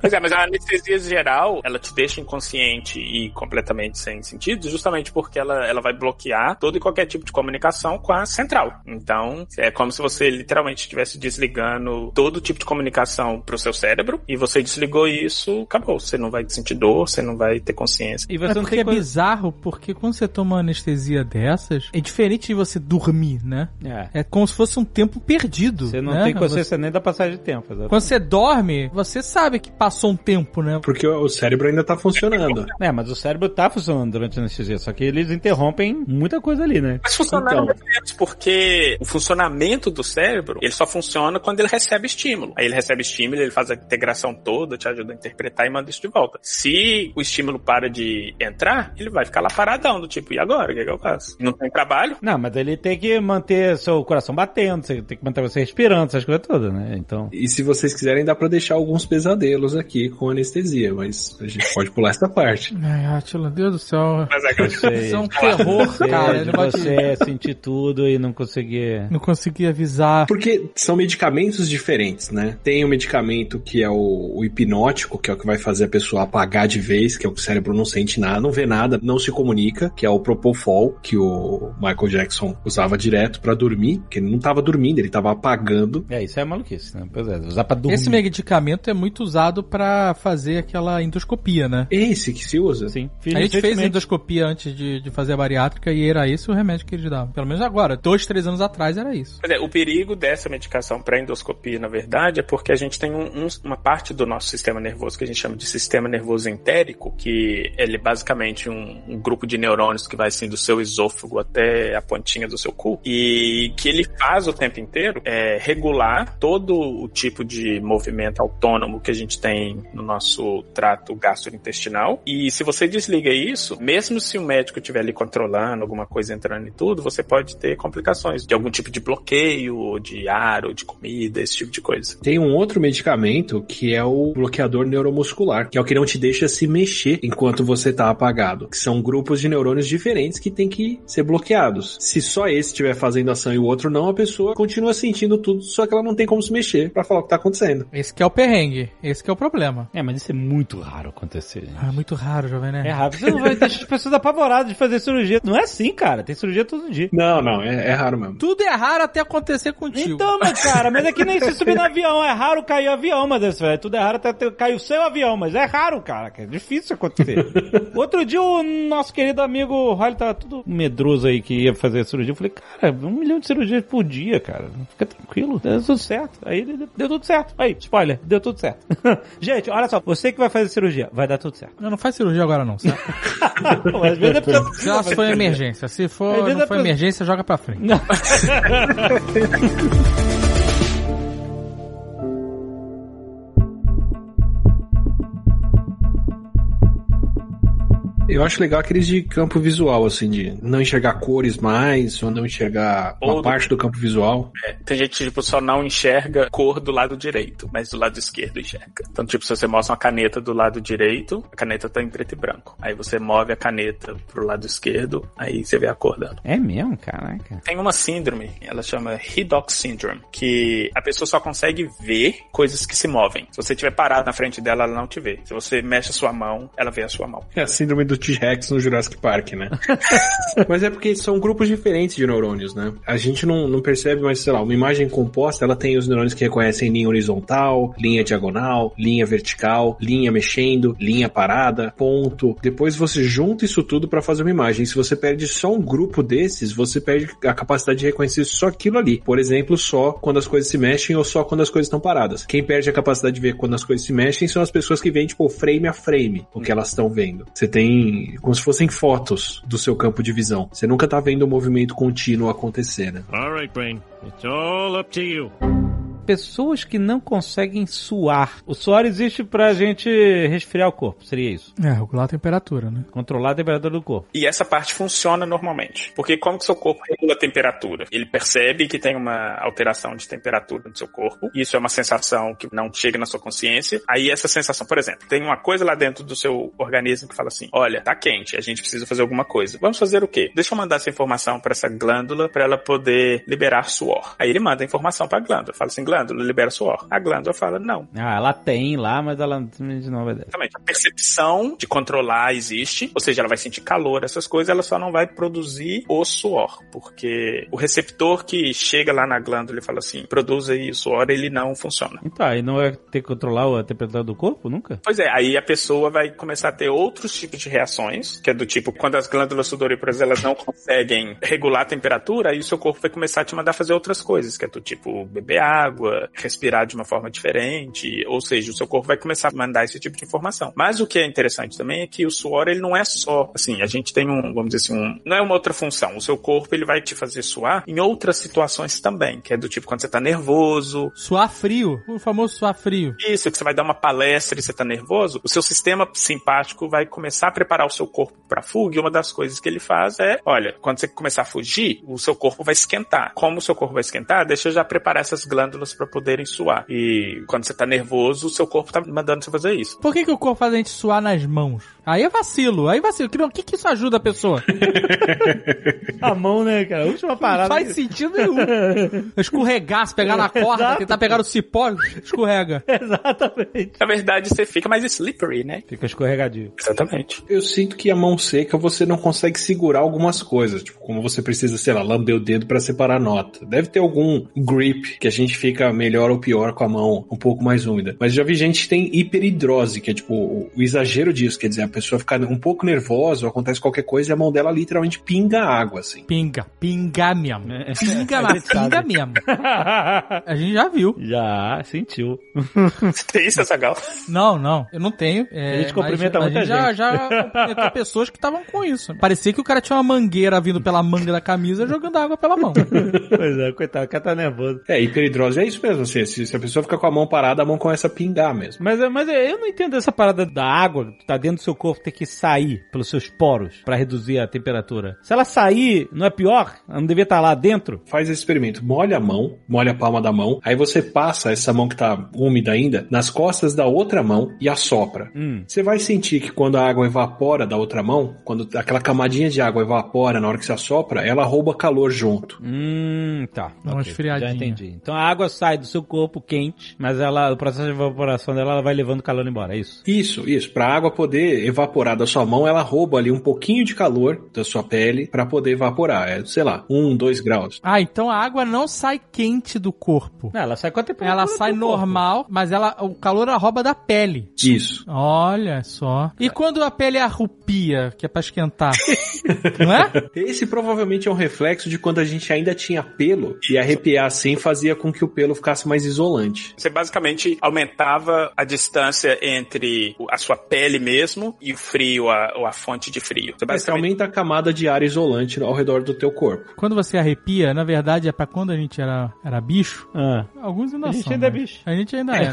Pois é, mas a anestesia geral, ela te deixa inconsciente e completamente sem sentido, justamente porque ela, ela vai bloquear todo e qualquer tipo de comunicação com a central. Então, é como se você literalmente estivesse desligando todo tipo de comunicação pro seu cérebro e você desligou isso, acabou. Você não vai sentir dor, você não vai ter consciência. E É você não porque tem é coisa... bizarro, porque quando você toma uma anestesia dessas, é diferente de você dormir, né? É. É como se fosse um tempo perdido. Você não né? tem consciência nem da passagem de tempo. exatamente. Quando você dorme, você sabe que passou um tempo, né? Porque o cérebro ainda tá funcionando. É, mas o cérebro tá funcionando durante a anestesia, só que eles interrompem muita coisa ali, né? Mas funciona Então. menos, porque o funcionamento do cérebro, ele só funciona quando ele recebe estímulo. Aí ele recebe estímulo, ele faz a integração toda, te ajuda a interpretar e manda isso de volta. Se o estímulo para de entrar, ele vai ficar lá paradão, do tipo, e agora? O que, é que eu faço? Não tem trabalho? Não, mas ele tem que manter seu coração batendo, você tem que manter você respirando, essas coisas todas, né? Então. E se vocês quiserem, dá pra deixar alguns pesadelos aqui com anestesia, mas a gente pode pular essa parte. Ai, Atila, Deus do céu. Mas agora... Isso é um terror, cara. de Ele você sentir tudo e não conseguir. Não consegui avisar. Porque são medicamentos diferentes, né? Tem o medicamento que é o, o hipnótico, que é o que vai fazer a pessoa apagar de vez, que é o que o cérebro não sente nada, não vê nada, não se comunica, que é o Propofol, que o Michael Jackson usava direto pra dormir, que ele não tava dormindo, ele tava apagando. É, isso é maluquice, né? Pois é, usar pra dormir. Esse medicamento é muito usado pra fazer aquela endoscopia, né? Esse que se usa. Sim. Fiz A gente fez endoscopia antes de, de fazer a bariátrica e era esse o remédio que eles davam. Pelo menos agora. Dois, três anos atrás era isso. Pois é, o perigo dessa medicação para endoscopia, na verdade, é porque a gente tem um- um- uma parte do nosso sistema nervoso que a gente chama de sistema nervoso entérico, que ele é basicamente um, um grupo de neurônios que vai assim do seu esôfago até a pontinha do seu cu, e que ele faz o tempo inteiro é regular todo o tipo de movimento autônomo que a gente tem no nosso trato gastrointestinal. E se você desliga isso, mesmo se o médico estiver ali controlando alguma coisa entrando e tudo, você pode ter complicações de algum tipo de bloqueio, ou de ar, ou de comida, esse tipo de coisa. Tem um outro medicamento que é o bloqueador neuromuscular, que é o que não te deixa se mexer enquanto você tá apagado. Que são grupos de neurônios diferentes que tem que ser bloqueados. Se só esse estiver fazendo ação e o outro não, a pessoa continua sentindo tudo, só que ela não tem como se mexer pra falar o que tá acontecendo. Esse que é o perrengue. Esse que é o problema. É, mas isso é muito raro acontecer, gente. Ah, muito raro, jovem, né? É raro. Você não vai deixar as pessoas apavoradas de fazer cirurgia. Não é assim, cara. Tem cirurgia todo dia. Não, não, é, é raro mesmo. Tudo é raro até acontecer contigo. Então, meu cara, mas é que nem se subir no avião. É raro cair o avião, mas isso, velho. Tudo é raro até cair o seu avião, mas é raro, cara. É difícil acontecer. *laughs* Outro dia, o nosso querido amigo Riley tava tudo medroso aí que ia fazer cirurgia. Eu falei, cara, um milhão de cirurgias por dia, cara. Fica tranquilo, deu tudo certo. Aí deu tudo certo. Aí, spoiler, deu tudo certo. *laughs* Gente, olha só, você que vai fazer cirurgia, vai dar tudo tudo certo. Não, não faz cirurgia agora não, certo? *laughs* Pô, às vezes é porque- Só se for emergência. Se for, não é for pra- emergência, joga pra frente. *laughs* Eu acho legal aqueles de campo visual, assim, de não enxergar cores mais, ou não enxergar uma Ou- parte do campo visual. É, tem gente que tipo, só não enxerga cor do lado direito, mas do lado esquerdo enxerga. Então, tipo, se você mostra uma caneta do lado direito, a caneta tá em preto e branco. Aí você move a caneta pro lado esquerdo, aí você vê a cor dela. É mesmo, caraca. Tem uma síndrome, ela chama Redox Syndrome, que a pessoa só consegue ver coisas que se movem. Se você estiver parado na frente dela, ela não te vê. Se você mexe a sua mão, ela vê a sua mão. É a síndrome do T-Rex no Jurassic Park, né? *laughs* mas é porque são grupos diferentes de neurônios, né? A gente não, não percebe, mas sei lá, uma imagem composta, ela tem os neurônios que reconhecem linha horizontal, linha diagonal, linha vertical, linha mexendo, linha parada, ponto. Depois você junta isso tudo para fazer uma imagem. Se você perde só um grupo desses, você perde a capacidade de reconhecer só aquilo ali. Por exemplo, só quando as coisas se mexem ou só quando as coisas estão paradas. Quem perde a capacidade de ver quando as coisas se mexem são as pessoas que veem, tipo, frame a frame o que elas estão vendo. Você tem como se fossem fotos do seu campo de visão. Você nunca tá vendo o movimento contínuo acontecer, né? All right, Brain. It's all up to you. Pessoas que não conseguem suar. O suor existe pra gente resfriar o corpo, seria isso. É, regular a temperatura, né? Controlar a temperatura do corpo. E essa parte funciona normalmente. Porque como que seu corpo regula a temperatura? Ele percebe que tem uma alteração de temperatura no seu corpo. Isso é uma sensação que não chega na sua consciência. Aí essa sensação, por exemplo, tem uma coisa lá dentro do seu organismo que fala assim: olha, tá quente, a gente precisa fazer alguma coisa. Vamos fazer o quê? Deixa eu mandar essa informação para essa glândula para ela poder liberar suor. Aí ele manda a informação para a glândula. Fala assim: glândula, libera suor. A glândula fala: não. Ah, ela tem lá, mas ela não vai. Exatamente. A percepção de controlar existe, ou seja, ela vai sentir calor, essas coisas, ela só não vai produzir o suor, porque o receptor que chega lá na glândula e fala assim, produz aí o suor, ele não funciona. Então, aí não vai ter que controlar a temperatura do corpo nunca? Pois é, aí a pessoa vai começar a ter outros tipos de reações, que é do tipo, quando as glândulas sudoríparas elas não conseguem regular a temperatura, aí o seu corpo vai começar a te mandar fazer outras coisas, que é do tipo beber água, respirar de uma forma diferente, ou seja, o seu corpo vai começar a mandar esse tipo de informação. Mas o que é interessante também é que o suor, ele não é só, assim, a gente tem um, vamos dizer assim, um, não é uma outra função. O seu corpo, ele vai te fazer suar em outras situações também, que é do tipo quando você tá nervoso, Suar frio. O famoso suar frio. isso, que você vai dar uma palestra e você tá nervoso, o seu sistema simpático vai começar a preparar o seu corpo para fuga, e uma das coisas que ele faz é, olha, quando você começar a fugir, o seu corpo vai esquentar. Como o seu corpo vai esquentar, deixa eu já preparar essas glândulas para poderem suar. E quando você tá nervoso, o seu corpo tá mandando você fazer isso. Por que, que o corpo faz a gente suar nas mãos? Aí é vacilo, aí é vacilo. Que- O que, que isso ajuda a pessoa? *laughs* A mão, né, cara? A última Não parada. faz sentido nenhum. *laughs* Escorregar, se pegar na corda, Exato. tentar pegar o cipó, escorrega. *laughs* Exatamente. Na verdade, você fica mais slippery, né? Fica escorregadio. Exatamente. Eu sinto que a mão seca você não consegue segurar algumas coisas, tipo, como você precisa, sei lá, lamber o dedo para separar a nota. Deve ter algum grip que a gente fica melhor ou pior com a mão um pouco mais úmida. Mas já vi gente que tem hiperidrose, que é tipo o, o exagero disso, quer dizer, a pessoa fica um pouco nervosa, ou acontece qualquer coisa e a mão dela literalmente pinga água, assim. Pinga, pinga mesmo. Pinga, A mas gente sabe. pinga mesmo. *laughs* A gente já viu. Já, sentiu. Você *laughs* tem isso, Azagal? Não, não, eu não tenho. é, A gente cumprimenta mas muita a gente. Já, gente. já cumprimentou pessoas que estavam com isso. Parecia que o cara tinha uma mangueira vindo pela manga da camisa jogando água pela mão. *laughs* pois é, coitado, o cara tá nervoso. É, hiperidrose é isso mesmo, assim, se, se a pessoa fica com a mão parada, a mão começa a pingar mesmo. Mas, é- mas é, eu não entendo essa parada da água que tá dentro do seu corpo ter que sair pelos seus poros pra reduzir a temperatura. Se ela sair, não é pior? Ela não devia estar lá dentro? Faz esse experimento, molha a mão, molha a palma da mão, aí você passa essa mão que tá úmida ainda nas costas da outra mão e assopra. Hum. Você vai sentir que quando a água evapora da outra mão, quando aquela camadinha de água evapora na hora que você assopra, ela rouba calor junto. Hum, tá. Dá uma Ok, esfriadinha. Já entendi. Então a água sai do seu corpo quente, mas ela, o processo de evaporação dela ela vai levando o calor embora, é isso? Isso, isso. Pra água poder evaporar da sua mão, ela rouba ali um pouquinho de calor da sua pele pra poder evaporar. É, sei lá, um, dois graus. Ah, então a água não sai quente do corpo. Não, ela sai com a temperatura Ela do sai corpo. normal, mas ela, o calor ela rouba da pele. Isso. Olha só. E quando a pele arrupia, que é pra esquentar? *laughs* não é? Esse provavelmente é um reflexo de quando a gente ainda tinha pelo e arrepiar assim fazia com que o pelo ficasse mais isolante. Você basicamente aumentava a distância entre a sua pele mesmo e o frio, a, ou a fonte de frio. Você Você basicamente aumenta a camada de ar isolante ao redor do teu corpo. Quando você arrepia, na verdade é pra quando a gente era, era bicho. Ah. Alguns ainda A gente são, ainda é mas bicho. A gente ainda *laughs* é. né?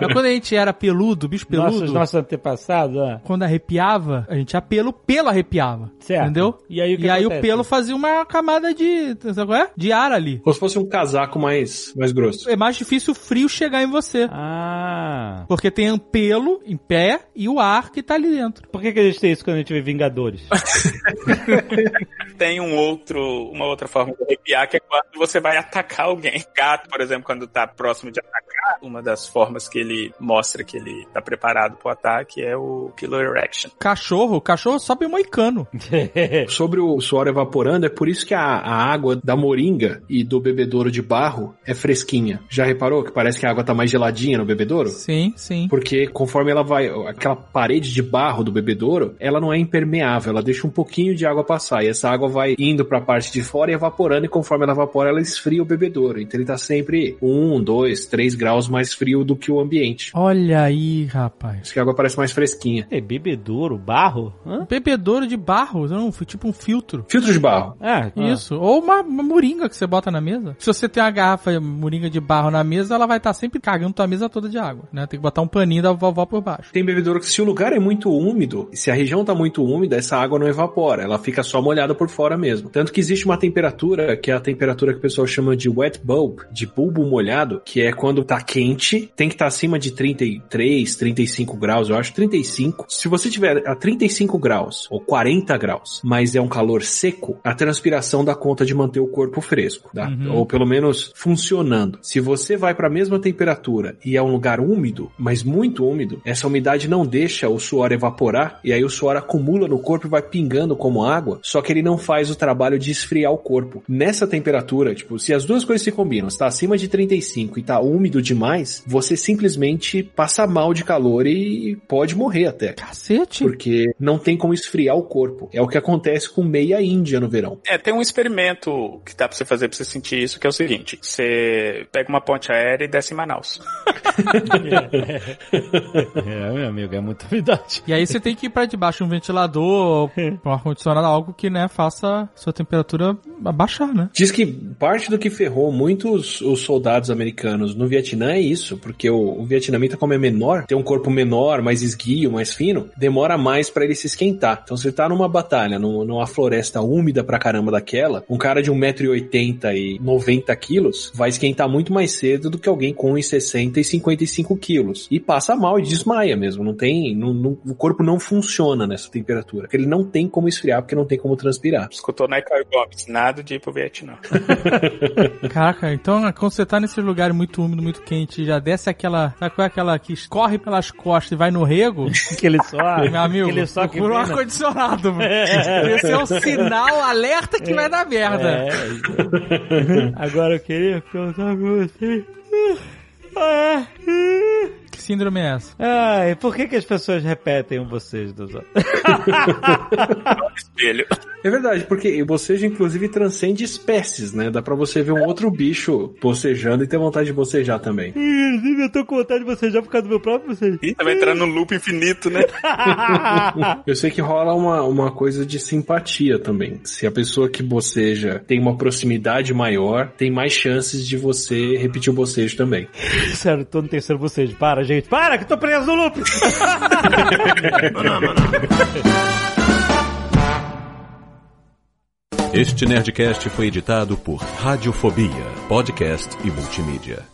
Mas quando a gente era peludo, bicho peludo, Nossos, nossos antepassados, ah. quando arrepiava, a gente tinha pelo, pelo arrepiava. Certo. Entendeu? E aí o que e aí o pelo fazia uma camada de. Sabe qual é? De ar ali. Como se fosse um casaco mais, mais grosso. É mais difícil o frio chegar em você. Ah. Porque tem um pelo em pé e o ar que tá ali dentro. Por que, que a gente tem isso quando a gente vê Vingadores? *laughs* tem um outro, uma outra forma de arrepiar que é quando você vai atacar alguém. Gato, por exemplo, quando tá próximo de atacar, uma das formas que ele mostra que ele tá preparado pro ataque é o Killer Erection. Cachorro, cachorro sobe moicano. *laughs* Sobre o suor evaporando, é por isso que a, a água da moringa e do bebedouro de barro é fresquinha. Já reparou que parece que a água tá mais geladinha no bebedouro? Sim, sim. Porque conforme ela vai, aquela parede de barro do bebedouro, ela não é impermeável, ela deixa um pouquinho de água passar e essa água vai indo pra parte de fora e evaporando e conforme ela evapora, ela esfria o bebedouro. Então ele tá sempre um, dois, três graus mais frio do que o ambiente. Olha aí, rapaz. Isso que a água parece mais fresquinha. É bebedouro, barro? Hã? Bebedouro de barro, não, foi tipo um filtro. Filtro de barro. Ah, Isso. Ou uma, uma moringa que você bota na mesa. Se você tem uma garrafa moringa de barro na mesa, ela vai estar sempre cagando tua mesa toda de água, né? Tem que botar um paninho da vovó por baixo. Tem bebedouro que se o lugar é muito úmido, se a região tá muito úmida, essa água não evapora, ela fica só molhada por fora mesmo. Tanto que existe uma temperatura, que é a temperatura que o pessoal chama de wet bulb, de bulbo molhado, que é quando tá quente, tem que estar acima de 33, 35 graus, eu acho 35. Se você tiver a 35 graus ou 40 graus, mas é um calor seco, a transpiração dá conta de manter o corpo fresco, tá? Ou pelo menos funcionando. Se você vai para a mesma temperatura e é um lugar úmido, mas muito úmido, essa umidade não deixa o suor evaporar e aí o suor acumula no corpo e vai pingando como água, só que ele não faz o trabalho de esfriar o corpo. Nessa temperatura, tipo, se as duas coisas se combinam, está acima de 35 e tá úmido demais, você simplesmente passa mal de calor e pode morrer até. Cacete. Porque não tem como esfriar o corpo. É o que acontece com meia índia no verão. É, tem um experimento que dá pra você fazer pra você sentir isso, que é o seguinte: você pega uma ponte aérea e desce em Manaus. *laughs* É, meu amigo, é muita umidade. E aí você tem que ir pra debaixo de um ventilador, um ar-condicionado, algo que, né, faça sua temperatura abaixar, né? Diz que parte do que ferrou muitos os soldados americanos no Vietnã é isso, porque o, o vietnamita, como é menor, tem um corpo menor, mais esguio, mais fino, demora mais pra ele se esquentar. Então, se ele tá numa batalha, num- numa floresta úmida pra caramba daquela, um cara de 1,80m e 90 quilos vai esquentar muito mais cedo do que alguém com 1,60 e 55 quilos. E passa mal e desmaia mesmo. Não tem. não- não- corpo não funciona nessa temperatura. Ele não tem como esfriar, porque não tem como transpirar. Escutou na Caio Gomes, nada de ir pro Vietnã. *laughs* Caraca, então quando você tá nesse lugar muito úmido, muito quente, já desce aquela. Sabe qual é aquela que escorre pelas costas e vai no rego? *laughs* Aquele só. Meu amigo, aquele só que procura um ar-condicionado. mano. *laughs* Esse é um sinal alerta que vai dar merda. É. Agora eu queria perguntar pra você. Ah, é. Que síndrome é essa? Ai, por que, que as pessoas repetem um vocês dos outros? Espelho. É verdade, porque o bocejo, inclusive, transcende espécies, né? Dá pra você ver um outro bicho bocejando e ter vontade de bocejar também. Inclusive, eu tô com vontade de bocejar por causa do meu próprio bocejo. Ih, vai entrar num loop infinito, né? *laughs* Eu sei que rola uma, uma coisa de simpatia também. Se a pessoa que boceja tem uma proximidade maior, tem mais chances de você repetir o bocejo também. Sério, tô no terceiro bocejo. Para, gente. Para, que tô preso no loop. Este Nerdcast foi editado por Radiofobia, podcast e multimídia.